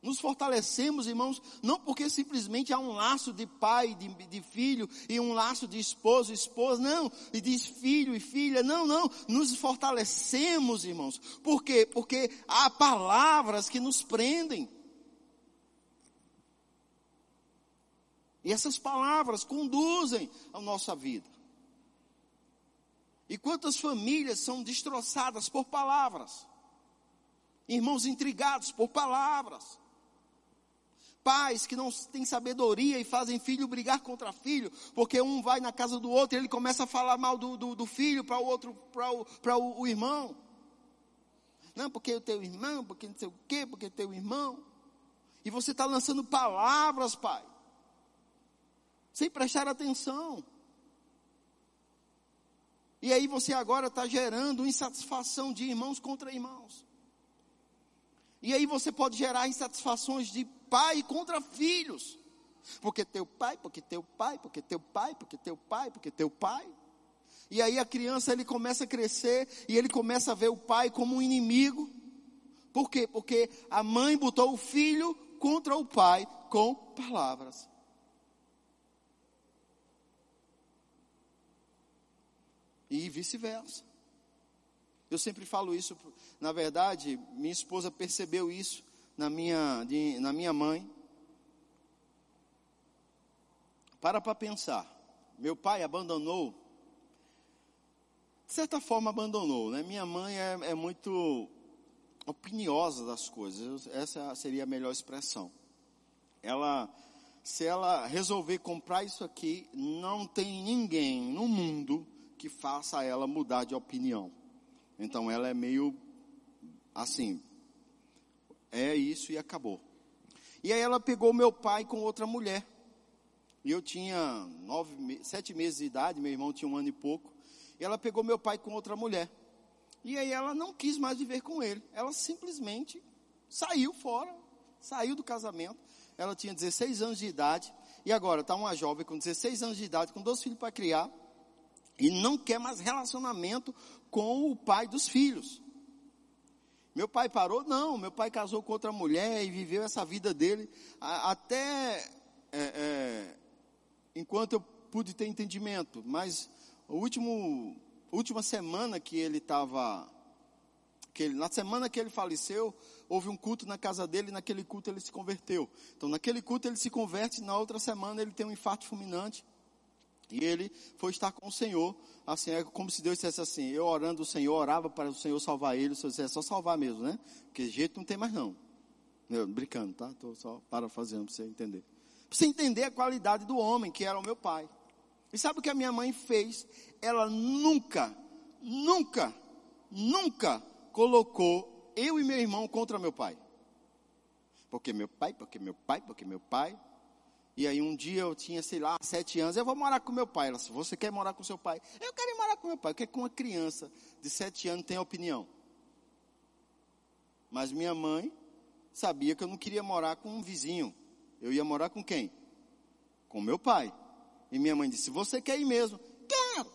Nos fortalecemos, irmãos, não porque simplesmente há um laço de pai, de, de filho, e um laço de esposo, esposa, não, e de filho e filha, não, não. Nos fortalecemos, irmãos. Por quê? Porque há palavras que nos prendem. E essas palavras conduzem a nossa vida. E quantas famílias são destroçadas por palavras? Irmãos intrigados por palavras pais que não têm sabedoria e fazem filho brigar contra filho, porque um vai na casa do outro e ele começa a falar mal do, do, do filho para o outro, para o, o, o irmão. Não, porque o teu irmão, porque não sei o quê, porque teu irmão. E você está lançando palavras, pai, sem prestar atenção. E aí você agora está gerando insatisfação de irmãos contra irmãos. E aí você pode gerar insatisfações de pai contra filhos. Porque teu pai, porque teu pai, porque teu pai, porque teu pai, porque teu pai. E aí a criança ele começa a crescer e ele começa a ver o pai como um inimigo. Por quê? Porque a mãe botou o filho contra o pai com palavras. E vice-versa. Eu sempre falo isso, na verdade, minha esposa percebeu isso na minha, de, na minha mãe. Para para pensar. Meu pai abandonou, de certa forma abandonou, né? Minha mãe é, é muito opiniosa das coisas, essa seria a melhor expressão. Ela, se ela resolver comprar isso aqui, não tem ninguém no mundo que faça ela mudar de opinião. Então ela é meio assim, é isso e acabou. E aí ela pegou meu pai com outra mulher. E eu tinha nove, sete meses de idade, meu irmão tinha um ano e pouco. E ela pegou meu pai com outra mulher. E aí ela não quis mais viver com ele. Ela simplesmente saiu fora, saiu do casamento. Ela tinha 16 anos de idade. E agora está uma jovem com 16 anos de idade, com dois filhos para criar. E não quer mais relacionamento com o pai dos filhos. Meu pai parou? Não, meu pai casou com outra mulher e viveu essa vida dele até é, é, enquanto eu pude ter entendimento. Mas a último, última semana que ele estava, na semana que ele faleceu, houve um culto na casa dele, e naquele culto ele se converteu. Então, naquele culto ele se converte, na outra semana ele tem um infarto fulminante. E ele foi estar com o Senhor, assim, é como se Deus dissesse assim, eu orando o Senhor, orava para o Senhor salvar ele, o Senhor disse, é só salvar mesmo, né? Porque jeito não tem mais não. Eu, brincando, tá? Estou só parafraseando para você entender. Para você entender a qualidade do homem, que era o meu pai. E sabe o que a minha mãe fez? Ela nunca, nunca, nunca colocou eu e meu irmão contra meu pai. Porque meu pai, porque meu pai, porque meu pai. E aí um dia eu tinha, sei lá, sete anos, eu vou morar com meu pai. Ela disse, você quer morar com seu pai? Eu quero ir morar com meu pai. Porque com uma criança de sete anos tem opinião. Mas minha mãe sabia que eu não queria morar com um vizinho. Eu ia morar com quem? Com meu pai. E minha mãe disse: Você quer ir mesmo? Quero.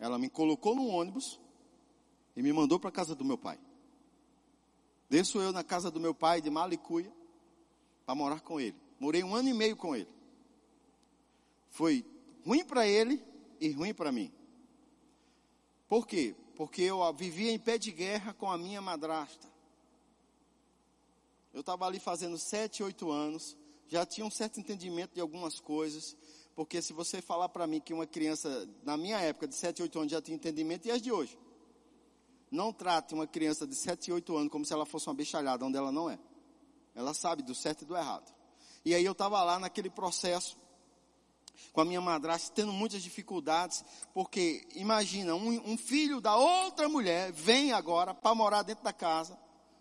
Ela me colocou no ônibus e me mandou para a casa do meu pai. Desço eu na casa do meu pai de Malicuia para morar com ele. Morei um ano e meio com ele. Foi ruim para ele e ruim para mim. Por quê? Porque eu vivia em pé de guerra com a minha madrasta. Eu estava ali fazendo sete, oito anos já tinha um certo entendimento de algumas coisas, porque se você falar para mim que uma criança, na minha época, de 7, 8 anos, já tinha entendimento, e as de hoje? Não trate uma criança de 7, 8 anos como se ela fosse uma bichalhada, onde ela não é. Ela sabe do certo e do errado. E aí eu estava lá naquele processo, com a minha madrasta, tendo muitas dificuldades, porque imagina, um, um filho da outra mulher vem agora para morar dentro da casa,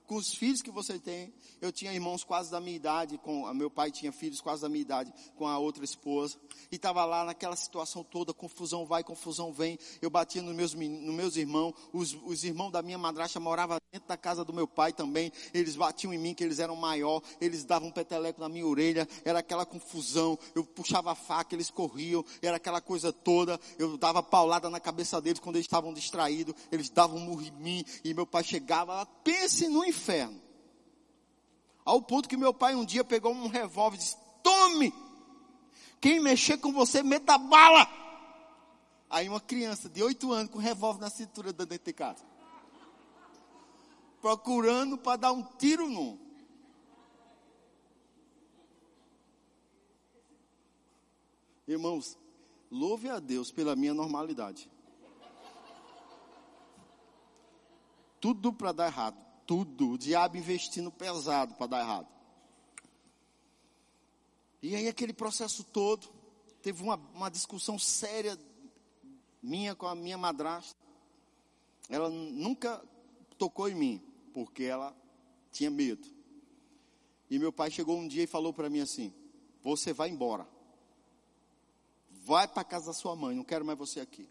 com os filhos que você tem. Eu tinha irmãos quase da minha idade, com meu pai tinha filhos quase da minha idade com a outra esposa. E estava lá naquela situação toda, confusão vai, confusão vem. Eu batia nos meus, nos meus irmãos, os, os irmãos da minha madrasta moravam dentro da casa do meu pai também. Eles batiam em mim, que eles eram maior, eles davam um peteleco na minha orelha, era aquela confusão. Eu puxava a faca, eles corriam, era aquela coisa toda. Eu dava paulada na cabeça deles quando eles estavam distraídos, eles davam um murro em mim, e meu pai chegava, pense no inferno. Ao ponto que meu pai um dia pegou um revólver e disse: Tome! Quem mexer com você, meta bala! Aí uma criança de oito anos com um revólver na cintura dentro de casa. Procurando para dar um tiro num. Irmãos, louve a Deus pela minha normalidade. Tudo para dar errado tudo. O diabo investindo pesado para dar errado. E aí aquele processo todo, teve uma, uma discussão séria minha com a minha madrasta. Ela nunca tocou em mim, porque ela tinha medo. E meu pai chegou um dia e falou para mim assim: Você vai embora. Vai para casa da sua mãe, não quero mais você aqui.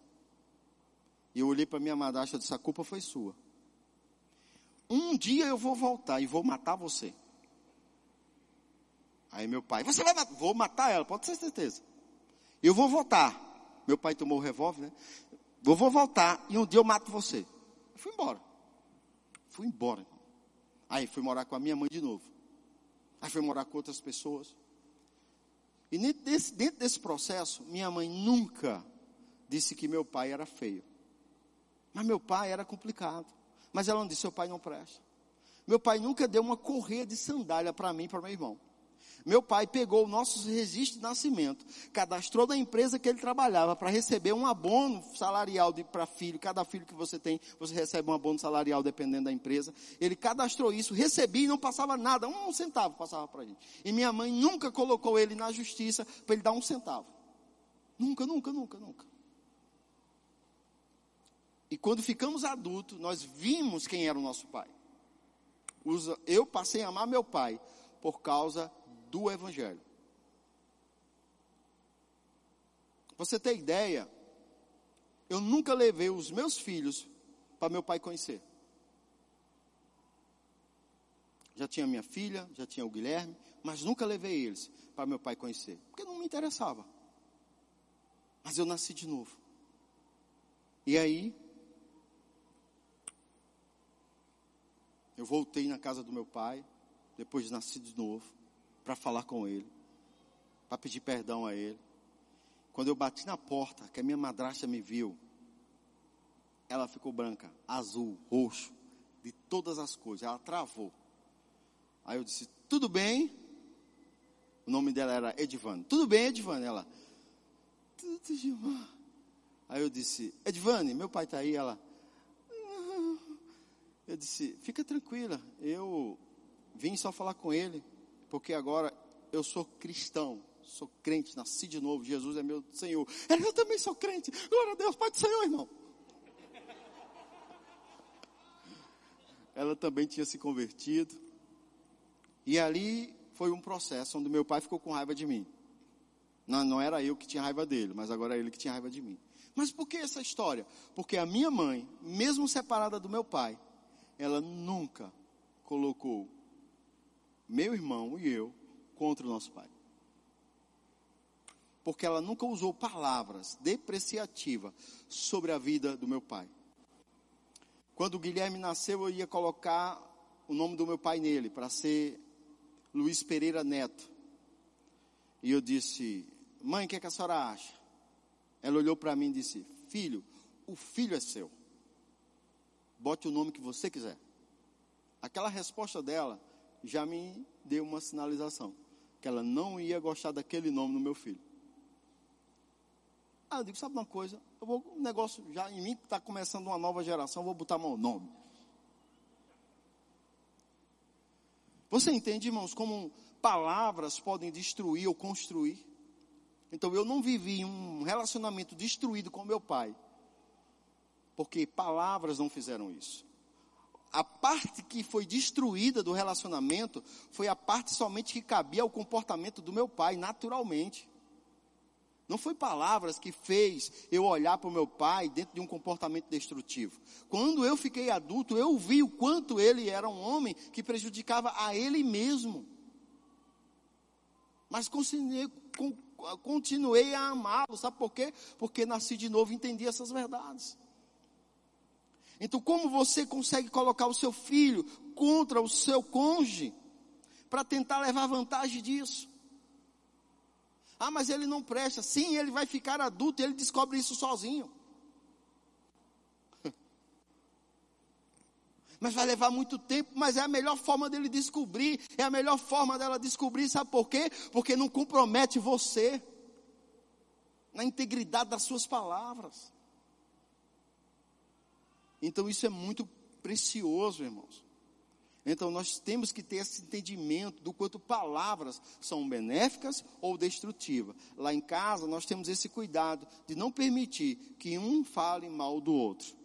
E eu olhei para minha madrasta e disse: A culpa foi sua. Um dia eu vou voltar e vou matar você. Aí meu pai, você vai matar? Vou matar ela, pode ter certeza. Eu vou voltar. Meu pai tomou o revólver, né? Eu vou voltar e um dia eu mato você. Eu fui embora. Fui embora. Aí fui morar com a minha mãe de novo. Aí fui morar com outras pessoas. E dentro desse, dentro desse processo, minha mãe nunca disse que meu pai era feio. Mas meu pai era complicado. Mas ela não disse: seu pai não presta. Meu pai nunca deu uma correia de sandália para mim e para meu irmão. Meu pai pegou nossos registros de nascimento, cadastrou na empresa que ele trabalhava para receber um abono salarial para filho. Cada filho que você tem, você recebe um abono salarial dependendo da empresa. Ele cadastrou isso, recebia e não passava nada, um centavo passava para ele. E minha mãe nunca colocou ele na justiça para ele dar um centavo. Nunca, nunca, nunca, nunca. E quando ficamos adultos, nós vimos quem era o nosso pai. Eu passei a amar meu pai por causa do Evangelho. Você tem ideia? Eu nunca levei os meus filhos para meu pai conhecer. Já tinha minha filha, já tinha o Guilherme, mas nunca levei eles para meu pai conhecer, porque não me interessava. Mas eu nasci de novo. E aí, eu voltei na casa do meu pai, depois de nascer de novo para falar com ele, para pedir perdão a ele. Quando eu bati na porta, que a minha madrasta me viu, ela ficou branca, azul, roxo, de todas as coisas. Ela travou. Aí eu disse: Tudo bem? O nome dela era Edvane. Tudo bem, Edvane? Ela. Tudo, Gilmar. Aí eu disse: Edvane, meu pai está aí. Ela. Eu disse: Fica tranquila, eu vim só falar com ele porque agora eu sou cristão, sou crente, nasci de novo, Jesus é meu Senhor. Eu também sou crente, glória a Deus, Pai do Senhor, irmão. Ela também tinha se convertido. E ali foi um processo onde meu pai ficou com raiva de mim. Não, não era eu que tinha raiva dele, mas agora era ele que tinha raiva de mim. Mas por que essa história? Porque a minha mãe, mesmo separada do meu pai, ela nunca colocou meu irmão e eu, contra o nosso pai. Porque ela nunca usou palavras depreciativas sobre a vida do meu pai. Quando o Guilherme nasceu, eu ia colocar o nome do meu pai nele, para ser Luiz Pereira Neto. E eu disse, mãe, o que, é que a senhora acha? Ela olhou para mim e disse, filho, o filho é seu. Bote o nome que você quiser. Aquela resposta dela já me deu uma sinalização que ela não ia gostar daquele nome no meu filho. Ah, eu digo, sabe uma coisa? Eu vou, um negócio já em mim está começando uma nova geração, vou botar meu nome. Você entende, irmãos, como palavras podem destruir ou construir? Então eu não vivi um relacionamento destruído com meu pai, porque palavras não fizeram isso a parte que foi destruída do relacionamento foi a parte somente que cabia ao comportamento do meu pai, naturalmente. Não foi palavras que fez eu olhar para o meu pai dentro de um comportamento destrutivo. Quando eu fiquei adulto, eu vi o quanto ele era um homem que prejudicava a ele mesmo. Mas continuei, continuei a amá-lo, sabe por quê? Porque nasci de novo e entendi essas verdades. Então, como você consegue colocar o seu filho contra o seu cônjuge para tentar levar vantagem disso? Ah, mas ele não presta. Sim, ele vai ficar adulto e ele descobre isso sozinho. Mas vai levar muito tempo, mas é a melhor forma dele descobrir, é a melhor forma dela descobrir, sabe por quê? Porque não compromete você na integridade das suas palavras. Então isso é muito precioso, irmãos. Então nós temos que ter esse entendimento do quanto palavras são benéficas ou destrutivas. Lá em casa nós temos esse cuidado de não permitir que um fale mal do outro.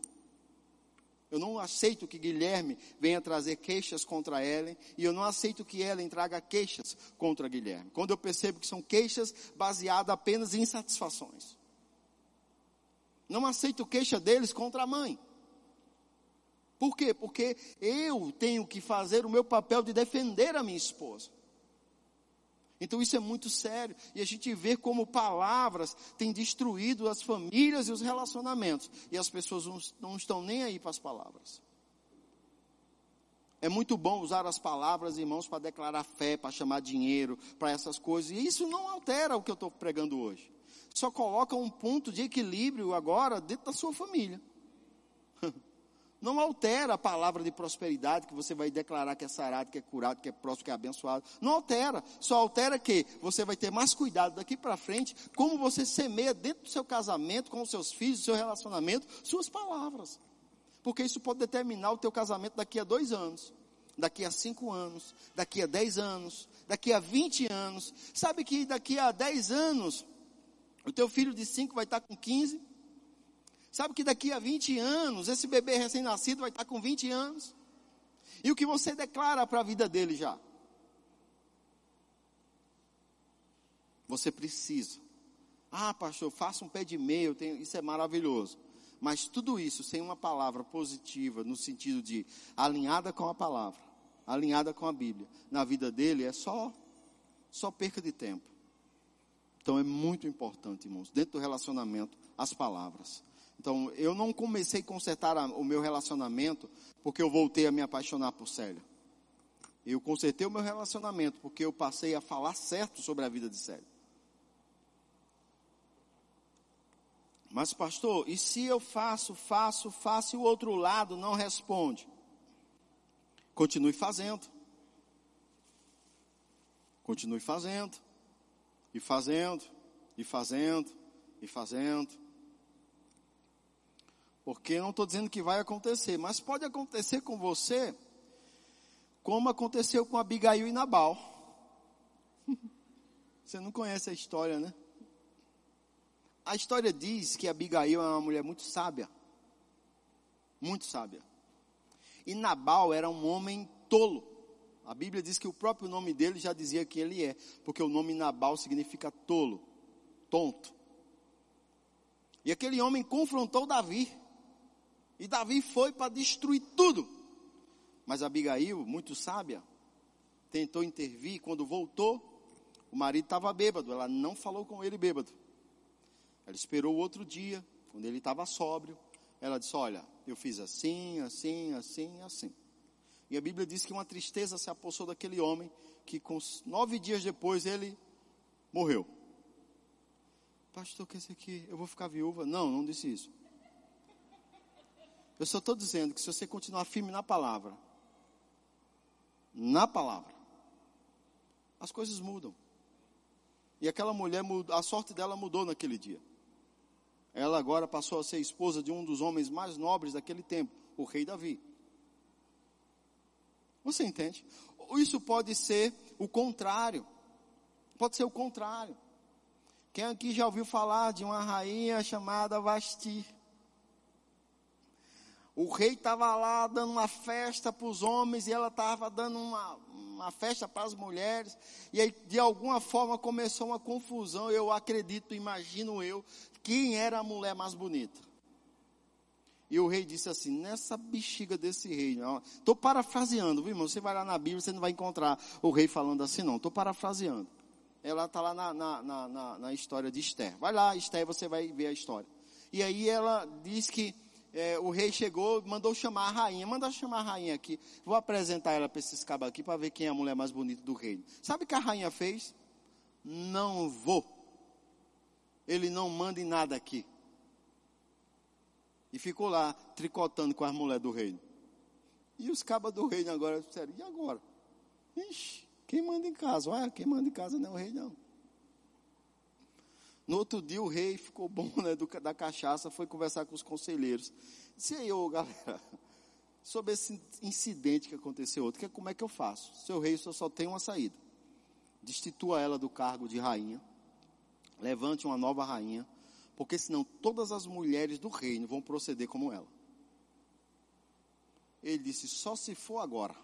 Eu não aceito que Guilherme venha trazer queixas contra Ellen e eu não aceito que Ellen traga queixas contra Guilherme. Quando eu percebo que são queixas baseadas apenas em insatisfações. Não aceito queixa deles contra a mãe. Por quê? Porque eu tenho que fazer o meu papel de defender a minha esposa. Então isso é muito sério. E a gente vê como palavras têm destruído as famílias e os relacionamentos. E as pessoas não, estão nem aí para as palavras. É muito bom usar as palavras, irmãos, para declarar fé, para chamar dinheiro, para essas coisas. E isso não altera o que eu estou pregando hoje. Só coloca um ponto de equilíbrio agora dentro da sua família. Não altera a palavra de prosperidade que você vai declarar que é sarado, que é curado, que é próspero, que é abençoado. Não altera. Só altera que você vai ter mais cuidado daqui para frente, como você semeia dentro do seu casamento, com os seus filhos, do seu relacionamento, suas palavras. Porque isso pode determinar o teu casamento daqui a dois anos, daqui a cinco anos, daqui a dez anos, daqui a vinte anos. Sabe que daqui a dez anos, o teu filho de cinco vai estar com quinze, Sabe que daqui a 20 anos, esse bebê recém-nascido vai estar com 20 anos. E o que você declara para a vida dele já? Você precisa. Ah, pastor, faça um pé de meio, tenho, isso é maravilhoso. Mas tudo isso sem uma palavra positiva, no sentido de alinhada com a palavra, alinhada com a Bíblia, na vida dele é só, só perca de tempo. Então é muito importante, irmãos, dentro do relacionamento, as palavras. Então, eu não comecei a consertar o meu relacionamento porque eu voltei a me apaixonar por Célia. Eu consertei o meu relacionamento porque eu passei a falar certo sobre a vida de Célia. Mas, pastor, e se eu faço, faço, faço e o outro lado não responde? Continue fazendo. Continue fazendo. E fazendo. E fazendo. E fazendo. Porque não estou dizendo que vai acontecer, mas pode acontecer com você, como aconteceu com Abigail e Nabal. Você não conhece a história, né? A história diz que Abigail é uma mulher muito sábia. Muito sábia. E Nabal era um homem tolo. A Bíblia diz que o próprio nome dele já dizia que ele é, porque o nome Nabal significa tolo, tonto. E aquele homem confrontou Davi. E Davi foi para destruir tudo. Mas Abigail, muito sábia, tentou intervir. Quando voltou, o marido estava bêbado. Ela não falou com ele bêbado. Ela esperou outro dia, quando ele estava sóbrio. Ela disse: Olha, eu fiz assim, assim, assim, assim. E a Bíblia diz que uma tristeza se apossou daquele homem, que com nove dias depois ele morreu. Pastor, quer dizer que eu vou ficar viúva? Não, não disse isso. Eu só estou dizendo que se você continuar firme na palavra, na palavra, as coisas mudam. E aquela mulher, a sorte dela mudou naquele dia. Ela agora passou a ser esposa de um dos homens mais nobres daquele tempo, o rei Davi. Você entende? Isso pode ser o contrário. Pode ser o contrário. Quem aqui já ouviu falar de uma rainha chamada Vasti? O rei estava lá dando uma festa para os homens e ela estava dando uma, uma festa para as mulheres. E aí, de alguma forma, começou uma confusão. Eu acredito, imagino eu, quem era a mulher mais bonita. E o rei disse assim: nessa bexiga desse rei, estou parafraseando, viu, irmão? Você vai lá na Bíblia, você não vai encontrar o rei falando assim, não. Estou parafraseando. Ela está lá na, na, na, na, história de Esther. Vai lá, Esther, você vai ver a história. E aí ela diz que é, o rei chegou, mandou chamar a rainha. Manda chamar a rainha aqui. Vou apresentar ela para esses cabos aqui para ver quem é a mulher mais bonita do reino. Sabe o que a rainha fez? Não vou. Ele não manda em nada aqui. E ficou lá tricotando com as mulheres do reino. E os cabas do reino agora disseram, e agora? Ixi, quem manda em casa? Olha, quem manda em casa não é o rei não. No outro dia o rei ficou bom né, do, da cachaça, foi conversar com os conselheiros. Disse aí, ô galera, sobre esse incidente que aconteceu ontem, que, como é que eu faço? Seu rei só, só tem uma saída. Destitua ela do cargo de rainha, levante uma nova rainha, porque senão todas as mulheres do reino vão proceder como ela. Ele disse: só se for agora.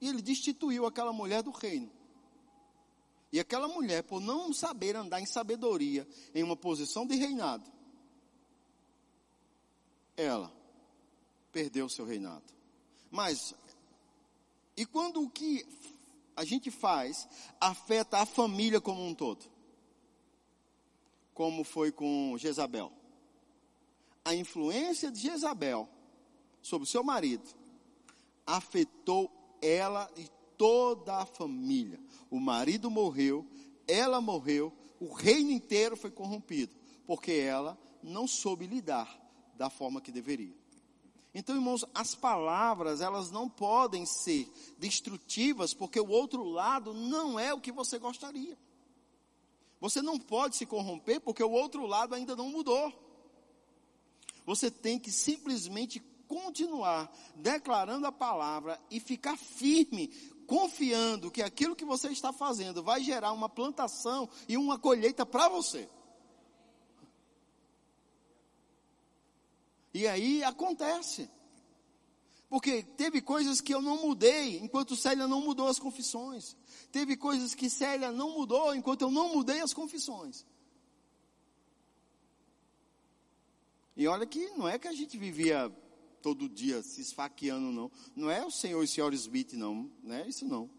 E ele destituiu aquela mulher do reino. E aquela mulher, por não saber andar em sabedoria, em uma posição de reinado, ela perdeu o seu reinado. Mas, e quando o que a gente faz afeta a família como um todo? Como foi com Jezabel? A influência de Jezabel sobre o seu marido afetou ela e toda a família. O marido morreu, ela morreu, o reino inteiro foi corrompido, porque ela não soube lidar da forma que deveria. Então, irmãos, as palavras, elas não podem ser destrutivas, porque o outro lado não é o que você gostaria. Você não pode se corromper, porque o outro lado ainda não mudou. Você tem que simplesmente continuar declarando a palavra e ficar firme, confiando que aquilo que você está fazendo vai gerar uma plantação e uma colheita para você. E aí acontece. Porque teve coisas que eu não mudei, enquanto Célia não mudou as confissões. Teve coisas que Célia não mudou, enquanto eu não mudei as confissões. E olha que não é que a gente vivia todo dia se esfaqueando, não. Não é o senhor e senhora Smith, não. Não é isso, não.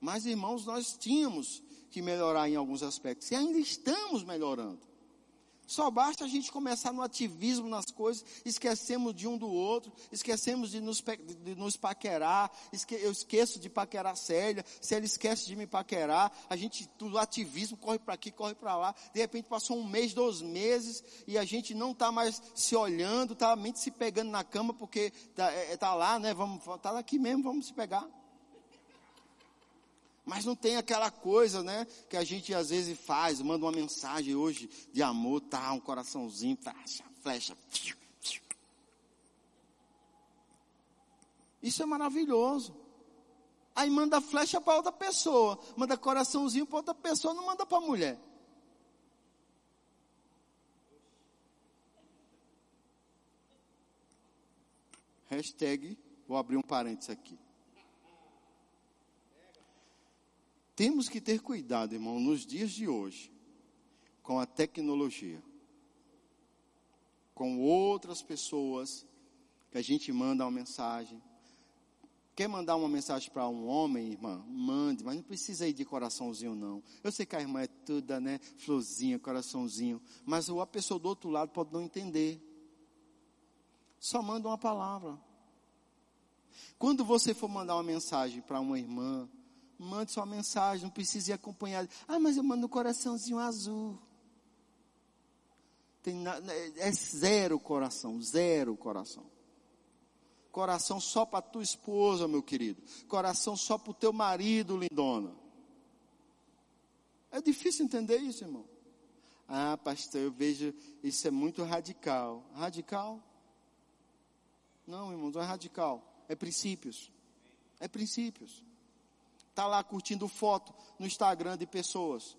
Mas, irmãos, nós tínhamos que melhorar em alguns aspectos. E ainda estamos melhorando. Só basta a gente começar no ativismo nas coisas, esquecemos de um do outro, esquecemos de nos, de nos paquerar, esque, eu esqueço de paquerar Célia, ela esquece de me paquerar, a gente, do ativismo, corre para aqui, corre para lá, de repente passou um mês, dois meses, e a gente não está mais se olhando, está a mente se pegando na cama, porque está é, tá lá, né, vamos, está aqui mesmo, vamos se pegar. Mas não tem aquela coisa, né, que a gente às vezes faz, manda uma mensagem hoje de amor, tá, um coraçãozinho, flecha, flecha. Isso é maravilhoso. Aí manda flecha para outra pessoa, manda coraçãozinho para outra pessoa, não manda para a mulher. Hashtag, vou abrir um parênteses aqui. Temos que ter cuidado, irmão, nos dias de hoje, com a tecnologia, com outras pessoas que a gente manda uma mensagem. Quer mandar uma mensagem para um homem, irmã? Mande, mas não precisa ir de coraçãozinho, não. Eu sei que a irmã é toda, né? Florzinha, coraçãozinho. Mas a pessoa do outro lado pode não entender. Só manda uma palavra. Quando você for mandar uma mensagem para uma irmã, mande sua mensagem, não precisa ir acompanhado. Ah, mas eu mando um coraçãozinho azul. Tem, é zero coração, zero coração. Coração só para tua esposa, meu querido. Coração só para o teu marido, lindona. É difícil entender isso, irmão. Ah, pastor, eu vejo isso é muito radical. Radical? Não, irmão, não é radical. É princípios. É princípios está lá curtindo foto no Instagram de pessoas?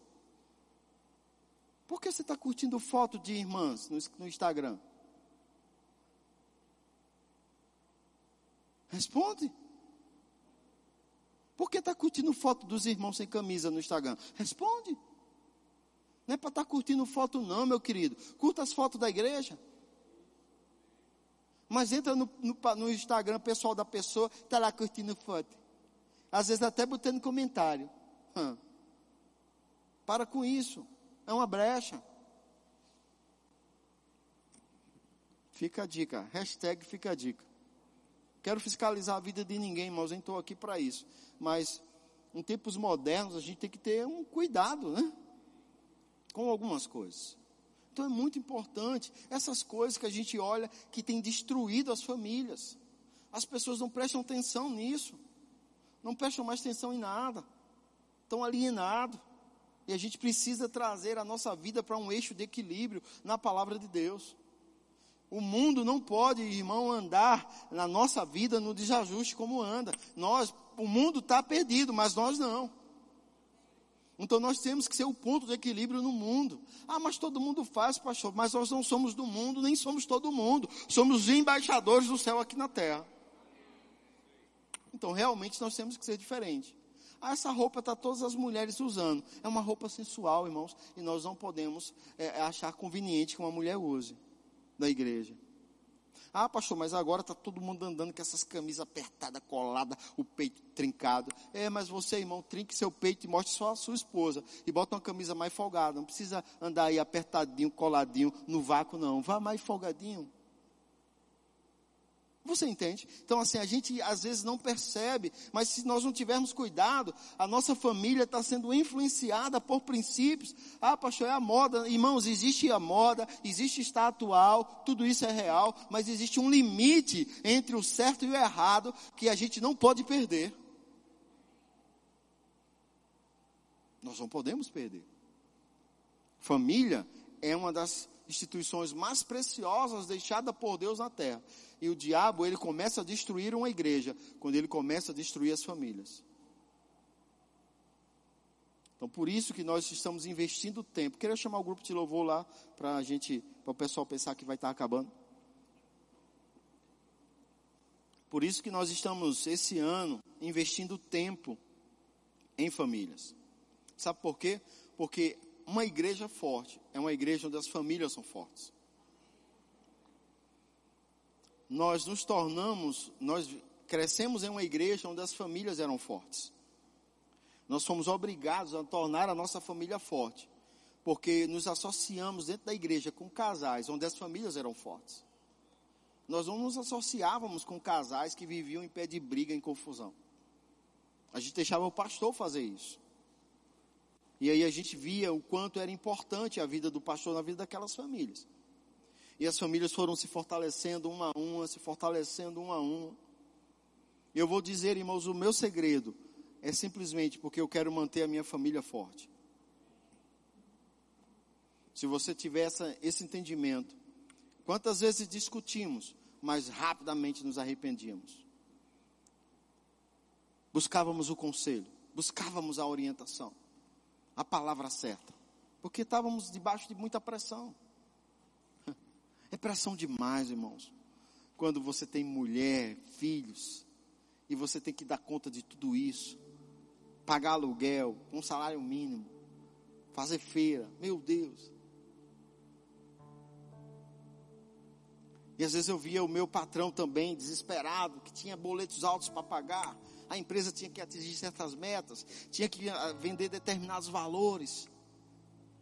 Por que você está curtindo foto de irmãs no, no Instagram? Responde. Por que está curtindo foto dos irmãos sem camisa no Instagram? Responde. Não é para estar tá curtindo foto, não, meu querido. Curta as fotos da igreja. Mas entra no, no, no Instagram pessoal da pessoa, está lá curtindo foto. Às vezes até botando comentário. Para com isso. É uma brecha. Fica a dica. Hashtag fica a dica. Quero fiscalizar a vida de ninguém, mas nem estou aqui para isso. Mas em tempos modernos a gente tem que ter um cuidado, né? Com algumas coisas. Então é muito importante essas coisas que a gente olha que tem destruído as famílias. As pessoas não prestam atenção nisso não prestam mais atenção em nada, estão alienados. E a gente precisa trazer a nossa vida para um eixo de equilíbrio na palavra de Deus. O mundo não pode, irmão, andar na nossa vida no desajuste como anda. Nós, o mundo está perdido, mas nós não. Então nós temos que ser o ponto de equilíbrio no mundo. Ah, mas todo mundo faz, pastor. Mas nós não somos do mundo, nem somos todo mundo. Somos os embaixadores do céu aqui na terra. Então, realmente, nós temos que ser diferente. Ah, essa roupa está todas as mulheres usando. É uma roupa sensual, irmãos, e nós não podemos é, achar conveniente que uma mulher use na igreja. Ah, pastor, mas agora está todo mundo andando com essas camisas apertadas, coladas, o peito trincado. É, mas você, irmão, trinque seu peito e mostre só a sua esposa. E bota uma camisa mais folgada. Não precisa andar aí apertadinho, coladinho, no vácuo, não. Vá mais folgadinho. Você entende? Então, assim, a gente às vezes não percebe, mas se nós não tivermos cuidado, a nossa família está sendo influenciada por princípios. Ah, pastor, é a moda. Irmãos, existe a moda, existe estar atual, tudo isso é real, mas existe um limite entre o certo e o errado que a gente não pode perder. Nós não podemos perder. Família é uma das instituições mais preciosas deixadas por Deus na terra. E o diabo, ele começa a destruir uma igreja quando ele começa a destruir as famílias. Então, por isso que nós estamos investindo tempo. Queria chamar o grupo de louvor lá para a gente, para o pessoal pensar que vai estar acabando. Por isso que nós estamos esse ano investindo tempo em famílias. Sabe por quê? Porque uma igreja forte é uma igreja onde as famílias são fortes. Nós nos tornamos, nós crescemos em uma igreja onde as famílias eram fortes. Nós fomos obrigados a tornar a nossa família forte, porque nos associamos dentro da igreja com casais onde as famílias eram fortes. Nós não nos associávamos com casais que viviam em pé de briga, em confusão. A gente deixava o pastor fazer isso. E aí a gente via o quanto era importante a vida do pastor na vida daquelas famílias. E as famílias foram se fortalecendo uma a uma, se fortalecendo uma a uma. Eu vou dizer, irmãos, o meu segredo é simplesmente porque eu quero manter a minha família forte. Se você tiver essa, esse entendimento, quantas vezes discutimos, mas rapidamente nos arrependíamos. Buscávamos o conselho, buscávamos a orientação a palavra certa. Porque estávamos debaixo de muita pressão. É pressão demais, irmãos. Quando você tem mulher, filhos, e você tem que dar conta de tudo isso. Pagar aluguel, um salário mínimo, fazer feira, meu Deus. E às vezes eu via o meu patrão também desesperado, que tinha boletos altos para pagar a empresa tinha que atingir certas metas, tinha que vender determinados valores.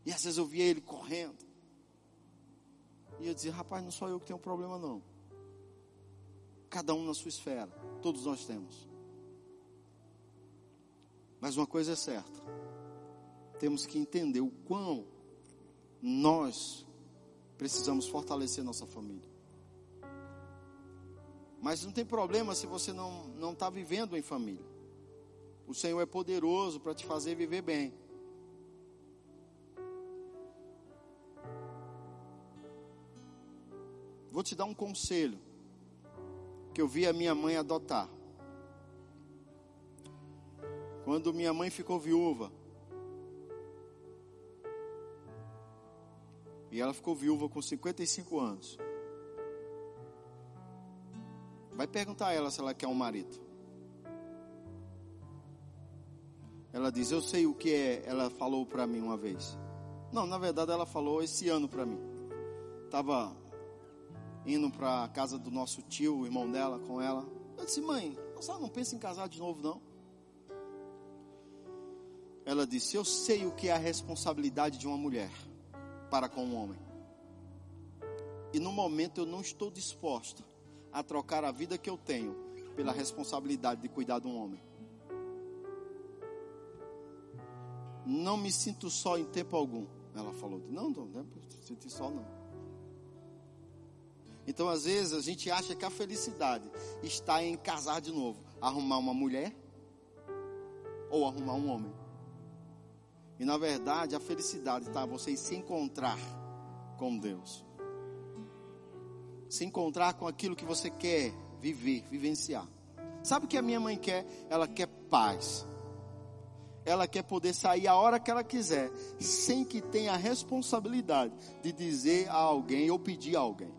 E às vezes eu via ele correndo. E eu dizia, rapaz, não sou eu que tenho problema não. Cada um na sua esfera, todos nós temos. Mas uma coisa é certa, temos que entender o quão nós precisamos fortalecer nossa família. Mas não tem problema se você não não está vivendo em família. O Senhor é poderoso para te fazer viver bem. Vou te dar um conselho que eu vi a minha mãe adotar. Quando minha mãe ficou viúva, e ela ficou viúva com 55 anos. Vai perguntar a ela se ela quer um marido. Ela diz: Eu sei o que é. Ela falou para mim uma vez. Não, na verdade ela falou esse ano para mim. Tava indo para a casa do nosso tio, o irmão dela, com ela. Eu disse: Mãe, você não pensa em casar de novo, não? Ela disse: Eu sei o que é a responsabilidade de uma mulher para com um homem. E no momento eu não estou disposta a trocar a vida que eu tenho pela responsabilidade de cuidar de um homem. Não me sinto só em tempo algum. Ela falou: Não, não, não sinto só não. Então, às vezes, a gente acha que a felicidade está em casar de novo, arrumar uma mulher ou arrumar um homem. E na verdade, a felicidade está você se encontrar com Deus se encontrar com aquilo que você quer viver, vivenciar. Sabe o que a minha mãe quer? Ela quer paz. Ela quer poder sair a hora que ela quiser, sem que tenha a responsabilidade de dizer a alguém ou pedir a alguém.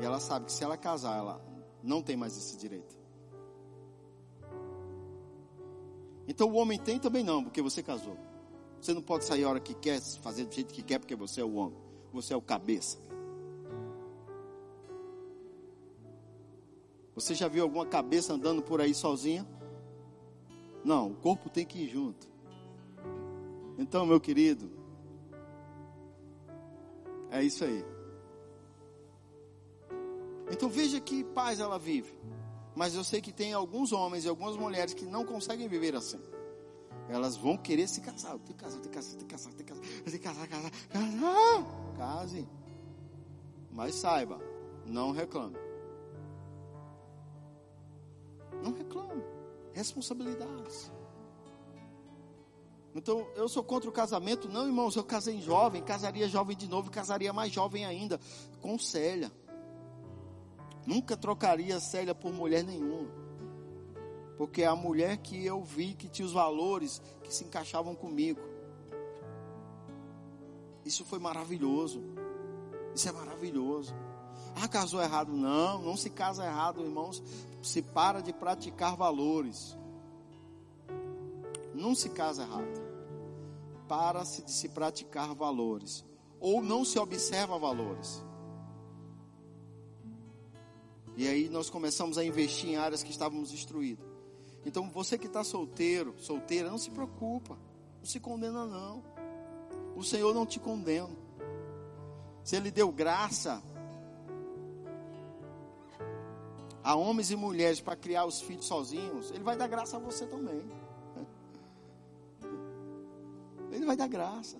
E ela sabe que se ela casar, ela não tem mais esse direito. Então o homem tem também não, porque você casou. Você não pode sair a hora que quer, fazer do jeito que quer, porque você é o homem. Você é o cabeça. Você já viu alguma cabeça andando por aí sozinha? Não, o corpo tem que ir junto. Então, meu querido, é isso aí. Então veja que paz ela vive. Mas eu sei que tem alguns homens e algumas mulheres que não conseguem viver assim. Elas vão querer se casar. Tem que casar, tem que casar, tem que casar, tem que casar, tem que casar, casar, casar. Case. Mas saiba, não reclame. Não reclame. Responsabilidades. Então, eu sou contra o casamento. Não, irmãos, eu casei jovem, casaria jovem de novo, casaria mais jovem ainda, com Célia. Nunca trocaria Célia por mulher nenhuma. Porque é a mulher que eu vi que tinha os valores que se encaixavam comigo. Isso foi maravilhoso. Isso é maravilhoso. Ah, casou errado. Não, não se casa errado, irmãos. Se para de praticar valores. Não se casa errado. Para-se de se praticar valores. Ou não se observa valores. E aí nós começamos a investir em áreas que estávamos destruídas. Então você que está solteiro, solteira, não se preocupa. Não se condena não. O Senhor não te condena. Se Ele deu graça a homens e mulheres para criar os filhos sozinhos, Ele vai dar graça a você também. Ele vai dar graça.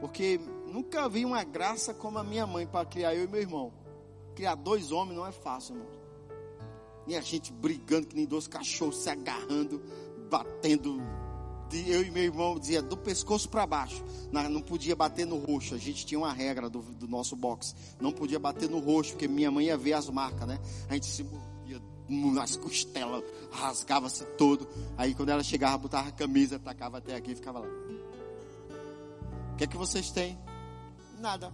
Porque nunca vi uma graça como a minha mãe para criar eu e meu irmão. Criar dois homens não é fácil, irmão. E a gente brigando que nem dois cachorros se agarrando, batendo. Eu e meu irmão dizia do pescoço para baixo. Não podia bater no roxo. A gente tinha uma regra do, do nosso boxe. Não podia bater no roxo, porque minha mãe ia ver as marcas, né? A gente se mordia nas costelas, rasgava-se todo. Aí quando ela chegava, botava a camisa, tacava até aqui e ficava lá. O que é que vocês têm? Nada.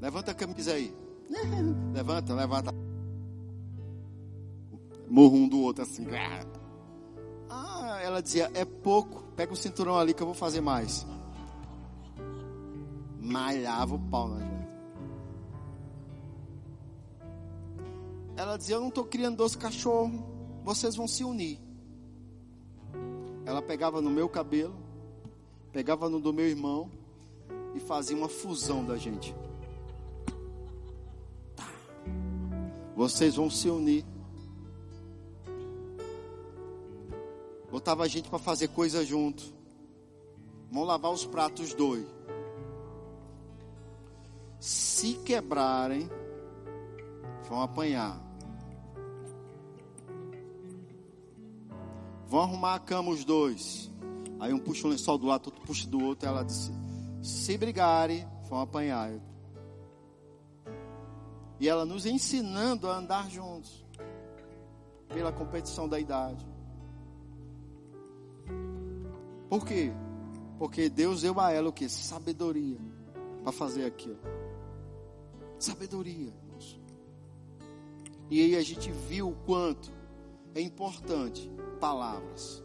Levanta a camisa aí. Levanta, levanta. Morro um do outro assim. Ah, ela dizia: é pouco. Pega o cinturão ali que eu vou fazer mais. Malhava o pau na gente. Ela dizia: eu não estou criando dois cachorros. Vocês vão se unir. Ela pegava no meu cabelo, pegava no do meu irmão e fazia uma fusão da gente. Tá. Vocês vão se unir. Botava a gente para fazer coisa junto. Vão lavar os pratos dois. Se quebrarem, vão apanhar. Vão arrumar a cama os dois. Aí um puxa um lençol do lado, outro puxa do outro. ela disse: Se brigarem, vão apanhar. E ela nos ensinando a andar juntos. Pela competição da idade. Por quê? Porque Deus deu a ela o que? Sabedoria. Para fazer aquilo. Sabedoria. E aí a gente viu o quanto é importante palavras.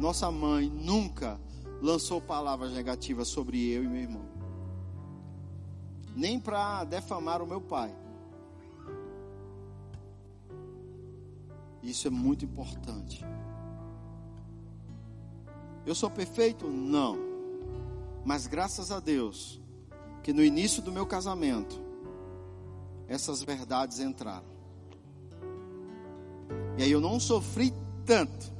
Nossa mãe nunca lançou palavras negativas sobre eu e meu irmão. Nem para defamar o meu pai. Isso é muito importante. Eu sou perfeito? Não. Mas graças a Deus, que no início do meu casamento, essas verdades entraram. E aí eu não sofri tanto.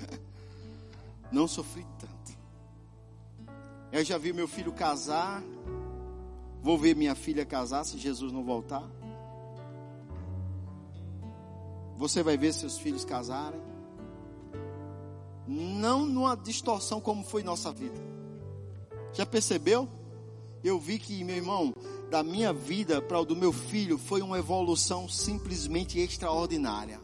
Não sofri tanto. Eu já vi meu filho casar. Vou ver minha filha casar se Jesus não voltar. Você vai ver seus filhos casarem. Não numa distorção como foi nossa vida. Já percebeu? Eu vi que, meu irmão, da minha vida para o do meu filho foi uma evolução simplesmente extraordinária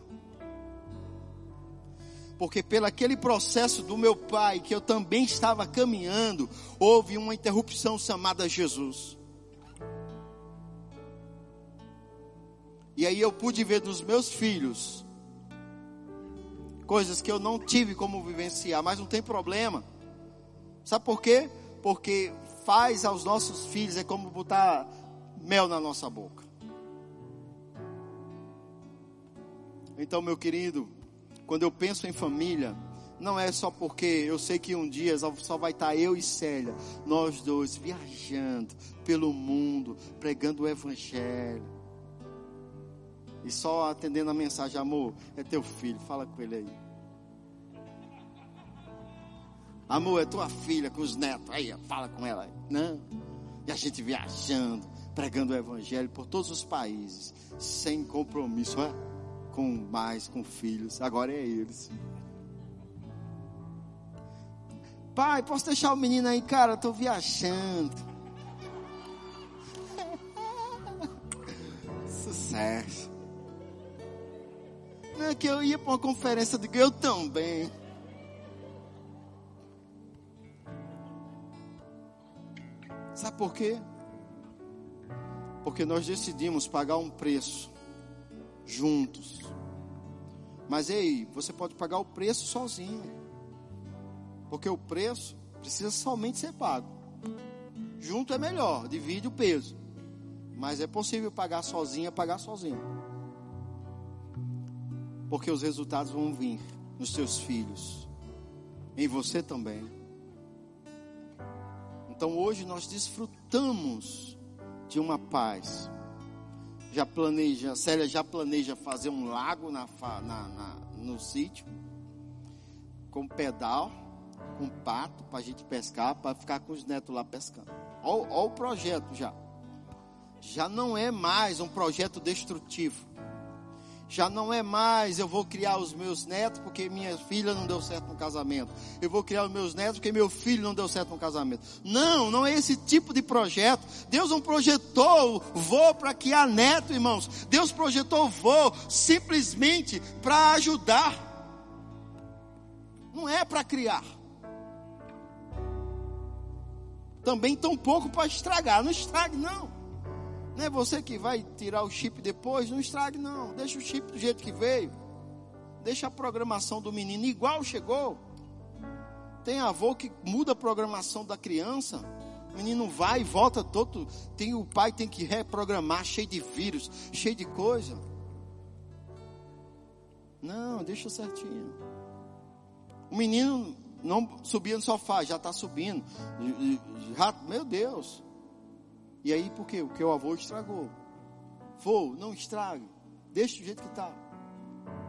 porque pelo aquele processo do meu pai, que eu também estava caminhando, houve uma interrupção chamada Jesus. E aí eu pude ver nos meus filhos coisas que eu não tive como vivenciar, mas não tem problema. Sabe por quê? Porque faz aos nossos filhos é como botar mel na nossa boca. Então, meu querido, quando eu penso em família, Não é só porque eu sei que um dia só vai estar eu e Célia, nós dois viajando pelo mundo, pregando o Evangelho. E só atendendo a mensagem, amor, é teu filho, fala com ele aí. Amor, é tua filha com os netos. Aí, fala com ela. Não. E a gente viajando, pregando o evangelho por todos os países, sem compromisso, é? com mais, com filhos. Agora é eles. Pai, posso deixar o menino aí, cara? Eu tô viajando. Sucesso. Não é que eu ia para uma conferência de eu também. Sabe por quê? Porque nós decidimos pagar um preço juntos. Mas ei, você pode pagar o preço sozinho. Porque o preço precisa somente ser pago. Junto é melhor, divide o peso. Mas é possível pagar sozinho, é pagar sozinho. Porque os resultados vão vir nos seus filhos, em você também. Então hoje nós desfrutamos de uma paz. Já planeja, Célia já planeja fazer um lago na, na, na no sítio, com pedal, com pato, para a gente pescar, para ficar com os netos lá pescando. Olha o projeto já. Já não é mais um projeto destrutivo já não é mais eu vou criar os meus netos porque minha filha não deu certo no casamento. Eu vou criar os meus netos porque meu filho não deu certo no casamento. Não, não é esse tipo de projeto. Deus não projetou voo para criar neto, irmãos. Deus projetou voo simplesmente para ajudar. Não é para criar. Também tão pouco para estragar. Não estrague, não. Não é você que vai tirar o chip depois, não estrague não. Deixa o chip do jeito que veio. Deixa a programação do menino igual chegou. Tem avô que muda a programação da criança. O menino vai e volta todo. Tem o pai tem que reprogramar, cheio de vírus, cheio de coisa. Não, deixa certinho. O menino não subia no sofá, já está subindo. Já, meu Deus. E aí por quê? Porque o avô estragou. Vou, não estrague. Deixa do jeito que está.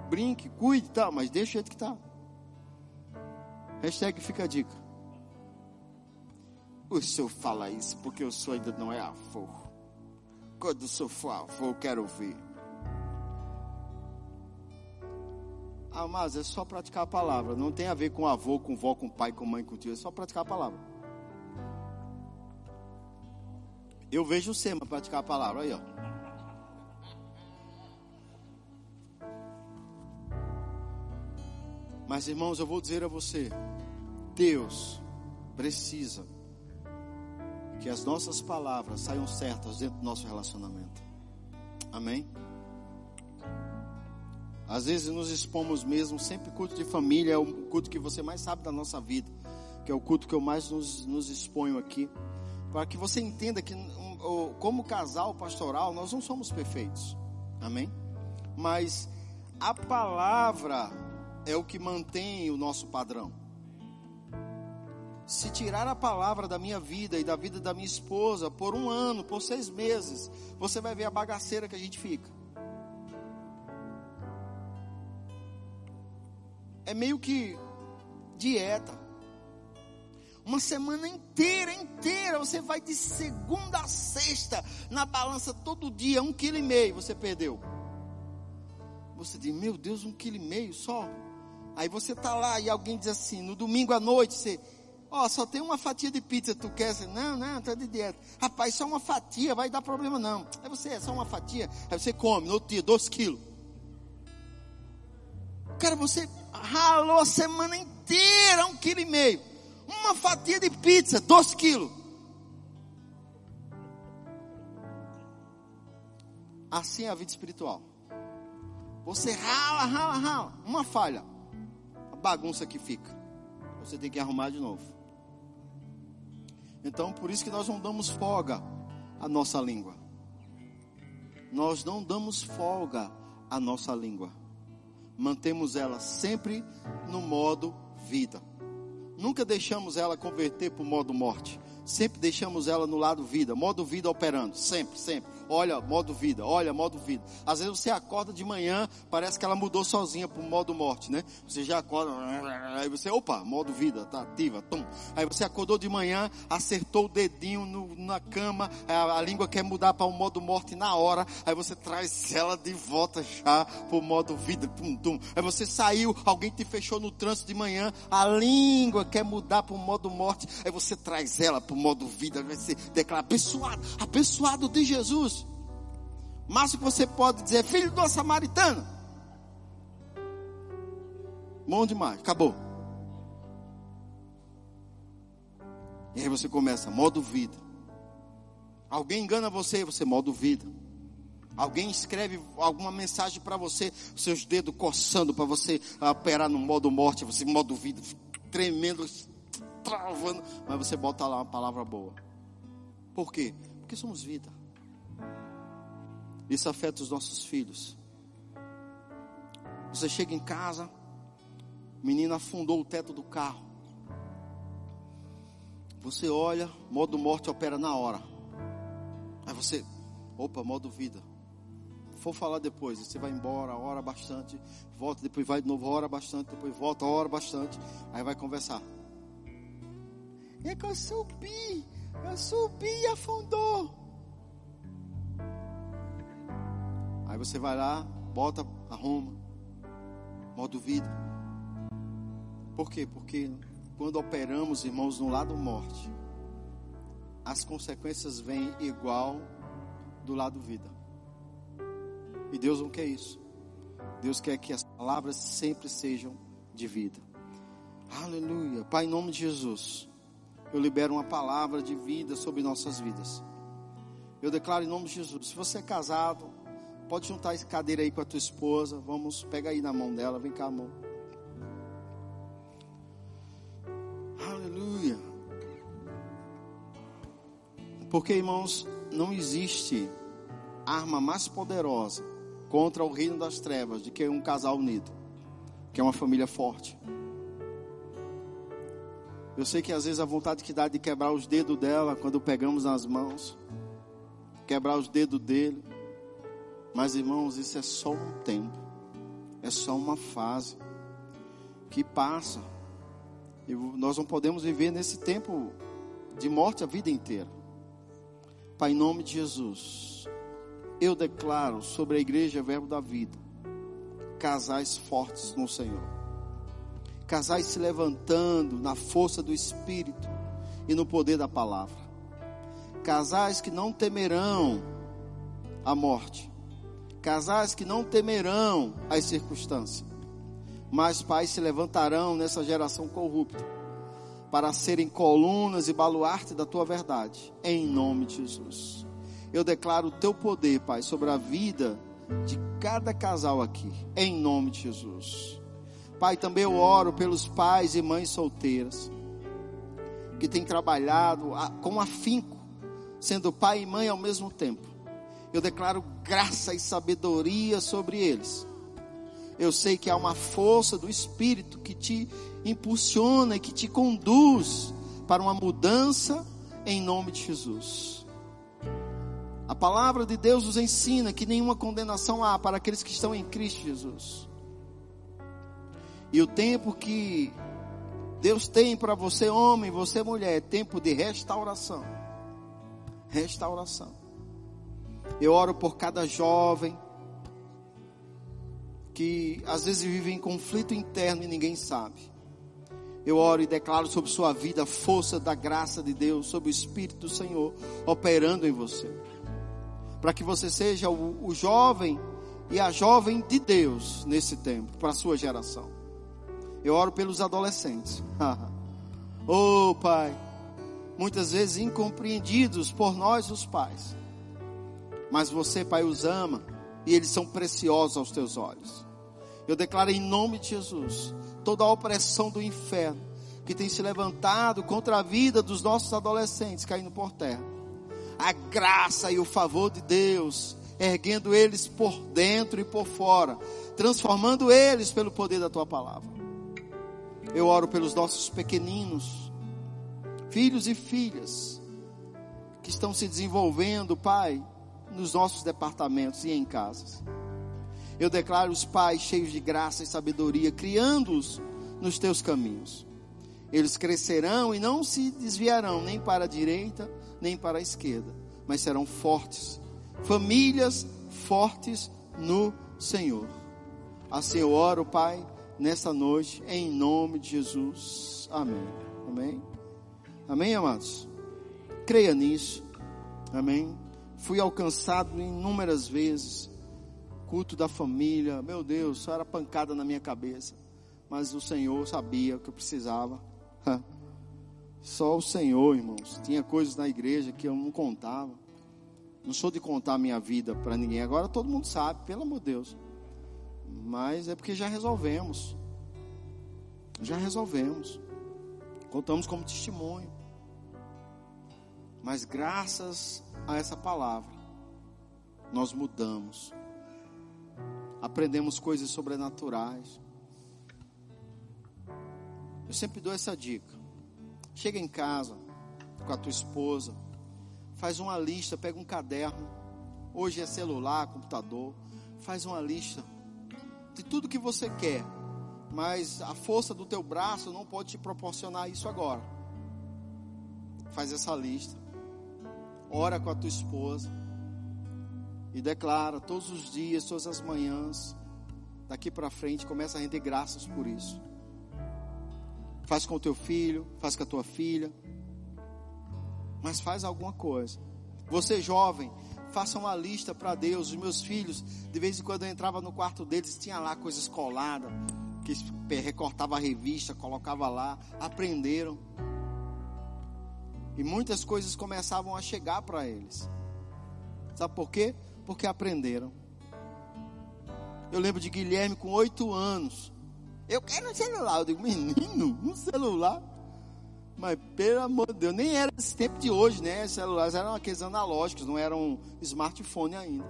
Brinque, cuide, tá, mas deixa do jeito que está. Hashtag fica a dica. O senhor fala isso porque o senhor ainda não é avô. Quando o senhor for avô, eu quero ver. Ah, mas é só praticar a palavra. Não tem a ver com avô, com vó, com pai, com mãe, com tio. É só praticar a palavra. Eu vejo o Sema praticar a palavra, aí ó. Mas irmãos, eu vou dizer a você, Deus precisa que as nossas palavras saiam certas dentro do nosso relacionamento. Amém? Às vezes nos expomos mesmo, sempre culto de família é o culto que você mais sabe da nossa vida, que é o culto que eu mais nos, nos exponho aqui para que você entenda que, como casal pastoral, nós não somos perfeitos. Amém? Mas a palavra é o que mantém o nosso padrão. Se tirar a palavra da minha vida e da vida da minha esposa por um ano, por seis meses, você vai ver a bagaceira que a gente fica. É meio que dieta. Uma semana inteira, inteira. Você vai de segunda a sexta na balança todo dia, um quilo e meio você perdeu. Você diz, meu Deus, um quilo e meio só. Aí você tá lá e alguém diz assim, no domingo à noite, você, ó, oh, só tem uma fatia de pizza, tu quer? Você, não, não, tá de dieta. Rapaz, só uma fatia, vai dar problema não. Aí você, é só uma fatia, aí você come, no outro dia, dois quilos. Cara, você ralou a semana inteira, um quilo e meio. Uma fatia de pizza, dois quilos. Assim é a vida espiritual. Você rala, rala, rala. Uma falha. A bagunça que fica. Você tem que arrumar de novo. Então, por isso que nós não damos folga à nossa língua. Nós não damos folga à nossa língua. Mantemos ela sempre no modo vida. Nunca deixamos ela converter para o modo morte. Sempre deixamos ela no lado vida, modo vida operando, sempre, sempre. Olha, modo vida, olha, modo vida. Às vezes você acorda de manhã, parece que ela mudou sozinha para o modo morte, né? Você já acorda, aí você, opa, modo vida, tá ativa, tum. Aí você acordou de manhã, acertou o dedinho no, na cama, a, a, língua quer mudar para o modo morte na hora, aí você traz ela de volta já para o modo vida, tum, tum. Aí você saiu, alguém te fechou no trânsito de manhã, a língua quer mudar para o modo morte, aí você traz ela para modo vida, vai ser declara abençoado, abençoado de Jesus. Mas que você pode dizer, filho de uma samaritana. Bom demais, acabou. E aí você começa, modo vida. Alguém engana você, você modo vida. Alguém escreve alguma mensagem para você, seus dedos coçando para você operar no modo morte, você modo vida, tremendo, travando, mas você bota lá uma palavra boa. Por quê? Porque somos vida. Isso afeta os nossos filhos. Você chega em casa, menina afundou o teto do carro. Você olha, modo morte opera na hora. Aí você, opa, modo vida. For falar depois, você vai embora, ora bastante, volta, depois vai de novo, ora bastante, depois volta, ora bastante, aí vai conversar. É que eu subi, eu subi e afundou. Aí você vai lá, bota, arruma, modo vida. Por quê? Porque quando operamos, irmãos, no lado morte, as consequências vêm igual do lado vida. E Deus não quer isso. Deus quer que as palavras sempre sejam de vida. Aleluia. Pai, em nome de Jesus eu libero uma palavra de vida sobre nossas vidas. Eu declaro em nome de Jesus. Se você é casado, pode juntar essa cadeira aí com a tua esposa. Vamos, pega aí na mão dela, vem cá, amor. Aleluia. Porque, irmãos, não existe arma mais poderosa contra o reino das trevas do que um casal unido, que é uma família forte. Eu sei que às vezes a vontade que dá de quebrar os dedos dela quando pegamos nas mãos, quebrar os dedos dele. Mas irmãos, isso é só um tempo, é só uma fase que passa. E nós não podemos viver nesse tempo de morte a vida inteira. Pai, em nome de Jesus, eu declaro sobre a igreja Verbo da Vida, casais fortes no Senhor casais se levantando na força do Espírito e no poder da palavra. Casais que não temerão a morte. Casais que não temerão as circunstâncias. Mas pais se levantarão nessa geração corrupta para serem colunas e baluarte da tua verdade, em nome de Jesus. Eu declaro o teu poder, Pai, sobre a vida de cada casal aqui, em nome de Jesus. Pai, também eu oro pelos pais e mães solteiras que têm trabalhado com afinco, sendo pai e mãe ao mesmo tempo. Eu declaro graça e sabedoria sobre eles. Eu sei que há uma força do Espírito que te impulsiona e que te conduz para uma mudança em nome de Jesus. A palavra de Deus nos ensina que nenhuma condenação há para aqueles que estão em Cristo Jesus. E o tempo que Deus tem para você, homem, você, mulher, é tempo de restauração. Restauração. Eu oro por cada jovem que às vezes vive em conflito interno e ninguém sabe. Eu oro e declaro sobre sua vida a força da graça de Deus, sobre o Espírito do Senhor operando em você. Para que você seja o, o jovem e a jovem de Deus nesse tempo, para a sua geração. Eu oro pelos adolescentes. oh, Pai, muitas vezes incompreendidos por nós, os pais. Mas você, Pai, os ama e eles são preciosos aos teus olhos. Eu declaro em nome de Jesus toda a opressão do inferno que tem se levantado contra a vida dos nossos adolescentes caindo por terra. A graça e o favor de Deus erguendo eles por dentro e por fora, transformando eles pelo poder da tua palavra. Eu oro pelos nossos pequeninos, filhos e filhas, que estão se desenvolvendo, Pai, nos nossos departamentos e em casas. Eu declaro os pais cheios de graça e sabedoria, criando-os nos teus caminhos. Eles crescerão e não se desviarão nem para a direita, nem para a esquerda, mas serão fortes, famílias fortes no Senhor. Assim eu oro, Pai, nesta noite, em nome de Jesus. Amém. Amém. Amém, amados? Creia nisso. Amém. Fui alcançado inúmeras vezes. Culto da família, meu Deus, só era pancada na minha cabeça. Mas o Senhor sabia o que eu precisava. Só o Senhor, irmãos. Tinha coisas na igreja que eu não contava. Não sou de contar minha vida para ninguém. Agora todo mundo sabe, pelo amor de Deus. Mas é porque já resolvemos. Já resolvemos. Contamos como testemunho. Mas graças a essa palavra, nós mudamos. Aprendemos coisas sobrenaturais. Eu sempre dou essa dica. Chega em casa com a tua esposa, faz uma lista, pega um caderno. Hoje é celular, computador. Faz uma lista de tudo que você quer. Mas a força do teu braço não pode te proporcionar isso agora. Faz essa lista. Ora com a tua esposa. E declara todos os dias, todas as manhãs. Daqui para frente, começa a render graças por isso. Faz com o teu filho, faz com a tua filha. Mas faz alguma coisa. Você jovem, faça uma lista para Deus. Os meus filhos, de vez em quando eu entrava no quarto deles, tinha lá coisas coladas, que recortava a revista, colocava lá, aprenderam. E muitas coisas começavam a chegar para eles. Sabe por quê? Porque aprenderam. Eu lembro de Guilherme com oito anos. Eu quero um celular. Eu digo, menino, um celular? Mas pelo amor de Deus, nem era esse tempo de hoje, né? Celulares eram aqueles analógicos, não eram smartphone ainda.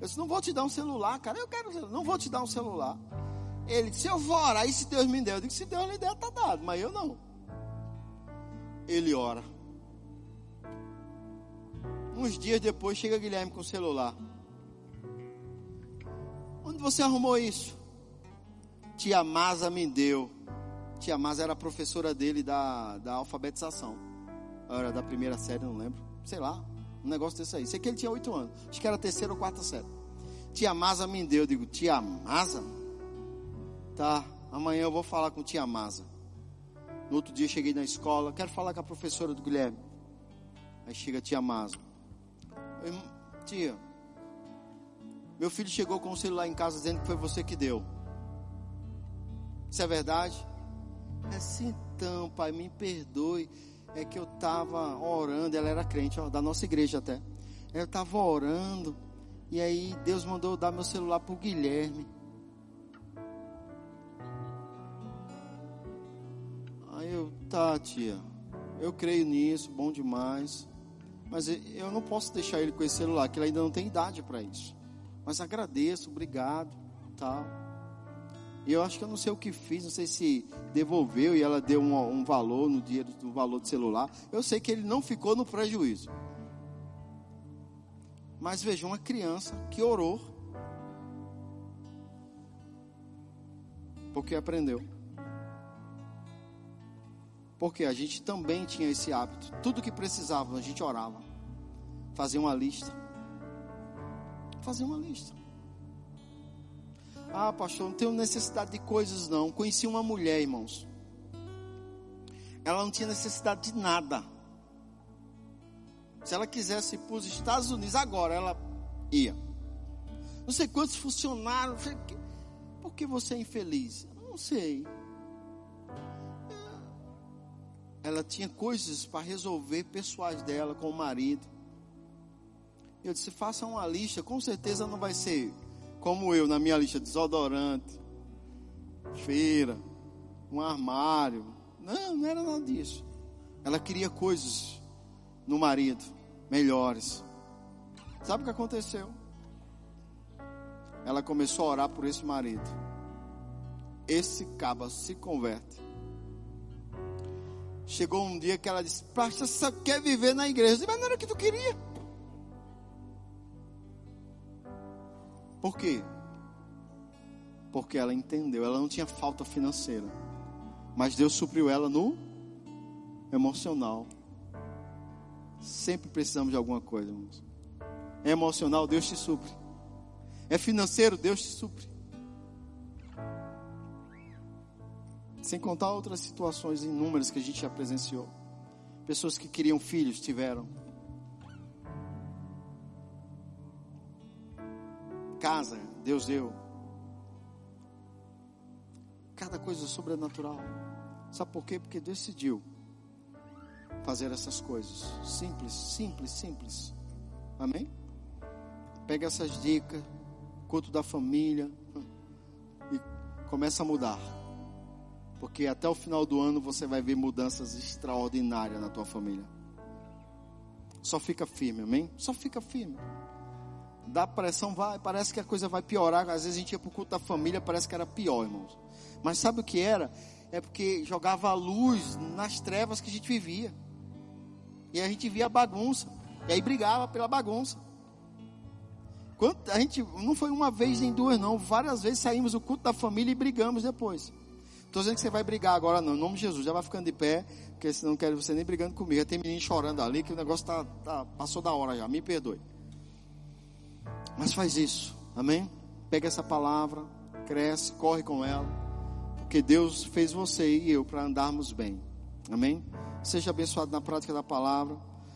Eu disse, não vou te dar um celular, cara. Eu quero. Não vou te dar um celular. Ele disse, eu vou orar. E se Deus me der? Eu digo, se Deus lhe der, tá dado. Mas eu não. Ele ora. Uns dias depois chega Guilherme com o celular. Onde você arrumou isso? Tia Masa me deu. Tia Masa era professora dele da, da alfabetização. Era da primeira série, não lembro. Sei lá, um negócio desse aí. Sei que ele tinha oito anos. Acho que era terceira ou quarta série. Tia Masa me deu. Eu digo, tia Masa? Tá, amanhã eu vou falar com tia Masa. No outro dia cheguei na escola, quero falar com a professora do Guilherme. Aí chega a tia Masa. Tia, meu filho chegou com o celular em casa dizendo que foi você que deu. Isso é verdade? Assim então, pai, me perdoe. É que eu estava orando, ela era crente, ó, da nossa igreja até. Eu estava orando, e aí Deus mandou dar meu celular para o Guilherme. Aí eu, tá, tia, eu creio nisso, bom demais. Mas eu não posso deixar ele com esse celular, que ele ainda não tem idade para isso. Mas agradeço, obrigado, tal. E eu acho que eu não sei o que fiz, não sei se devolveu e ela deu um, um valor no dia do valor do celular. Eu sei que ele não ficou no prejuízo. Mas veja, uma criança que orou. Porque aprendeu. Porque a gente também tinha esse hábito. Tudo que precisava, a gente orava. Fazia uma lista. Fazia uma lista. Ah, pastor, não tenho necessidade de coisas não. Conheci uma mulher, irmãos. Ela não tinha necessidade de nada. Se ela quisesse ir para os Estados Unidos agora, ela ia. Não sei quantos funcionários. Por que você é infeliz? Não sei. Ela tinha coisas para resolver pessoais dela com o marido. Eu disse: faça uma lista, com certeza não vai ser como eu, na minha lista, desodorante, feira, um armário. Não, não era nada disso. Ela queria coisas no marido, melhores. Sabe o que aconteceu? Ela começou a orar por esse marido. esse caba se converte. Chegou um dia que ela disse: Pastor, só quer viver na igreja. Eu disse, mas não era o que tu queria. Por quê? Porque ela entendeu, ela não tinha falta financeira. Mas Deus supriu ela no emocional. Sempre precisamos de alguma coisa, irmãos. É emocional, Deus te supre. É financeiro, Deus te supre. Sem contar outras situações inúmeras que a gente já presenciou. Pessoas que queriam filhos tiveram. Casa, Deus deu. Cada coisa sobrenatural. Sabe por quê? Porque decidiu fazer essas coisas. Simples, simples, simples. Amém? Pega essas dicas, culto da família e começa a mudar. Porque até o final do ano você vai ver mudanças extraordinárias na tua família. Só fica firme, amém? Só fica firme. Dá pressão, vai, parece que a coisa vai piorar. Às vezes a gente ia para o culto da família, parece que era pior, irmãos. Mas sabe o que era? É porque jogava a luz nas trevas que a gente vivia. E a gente via a bagunça. E aí brigava pela bagunça. Quanto, a gente não foi uma vez nem duas, não. Várias vezes saímos do culto da família e brigamos depois. Estou dizendo que você vai brigar agora, não. Em nome de Jesus, já vai ficando de pé, porque senão não quero você nem brigando comigo. Tem menino chorando ali, que o negócio tá, tá, passou da hora já. Me perdoe. Mas faz isso, amém? Pega essa palavra, cresce, corre com ela, porque Deus fez você e eu para andarmos bem, amém? Seja abençoado na prática da palavra.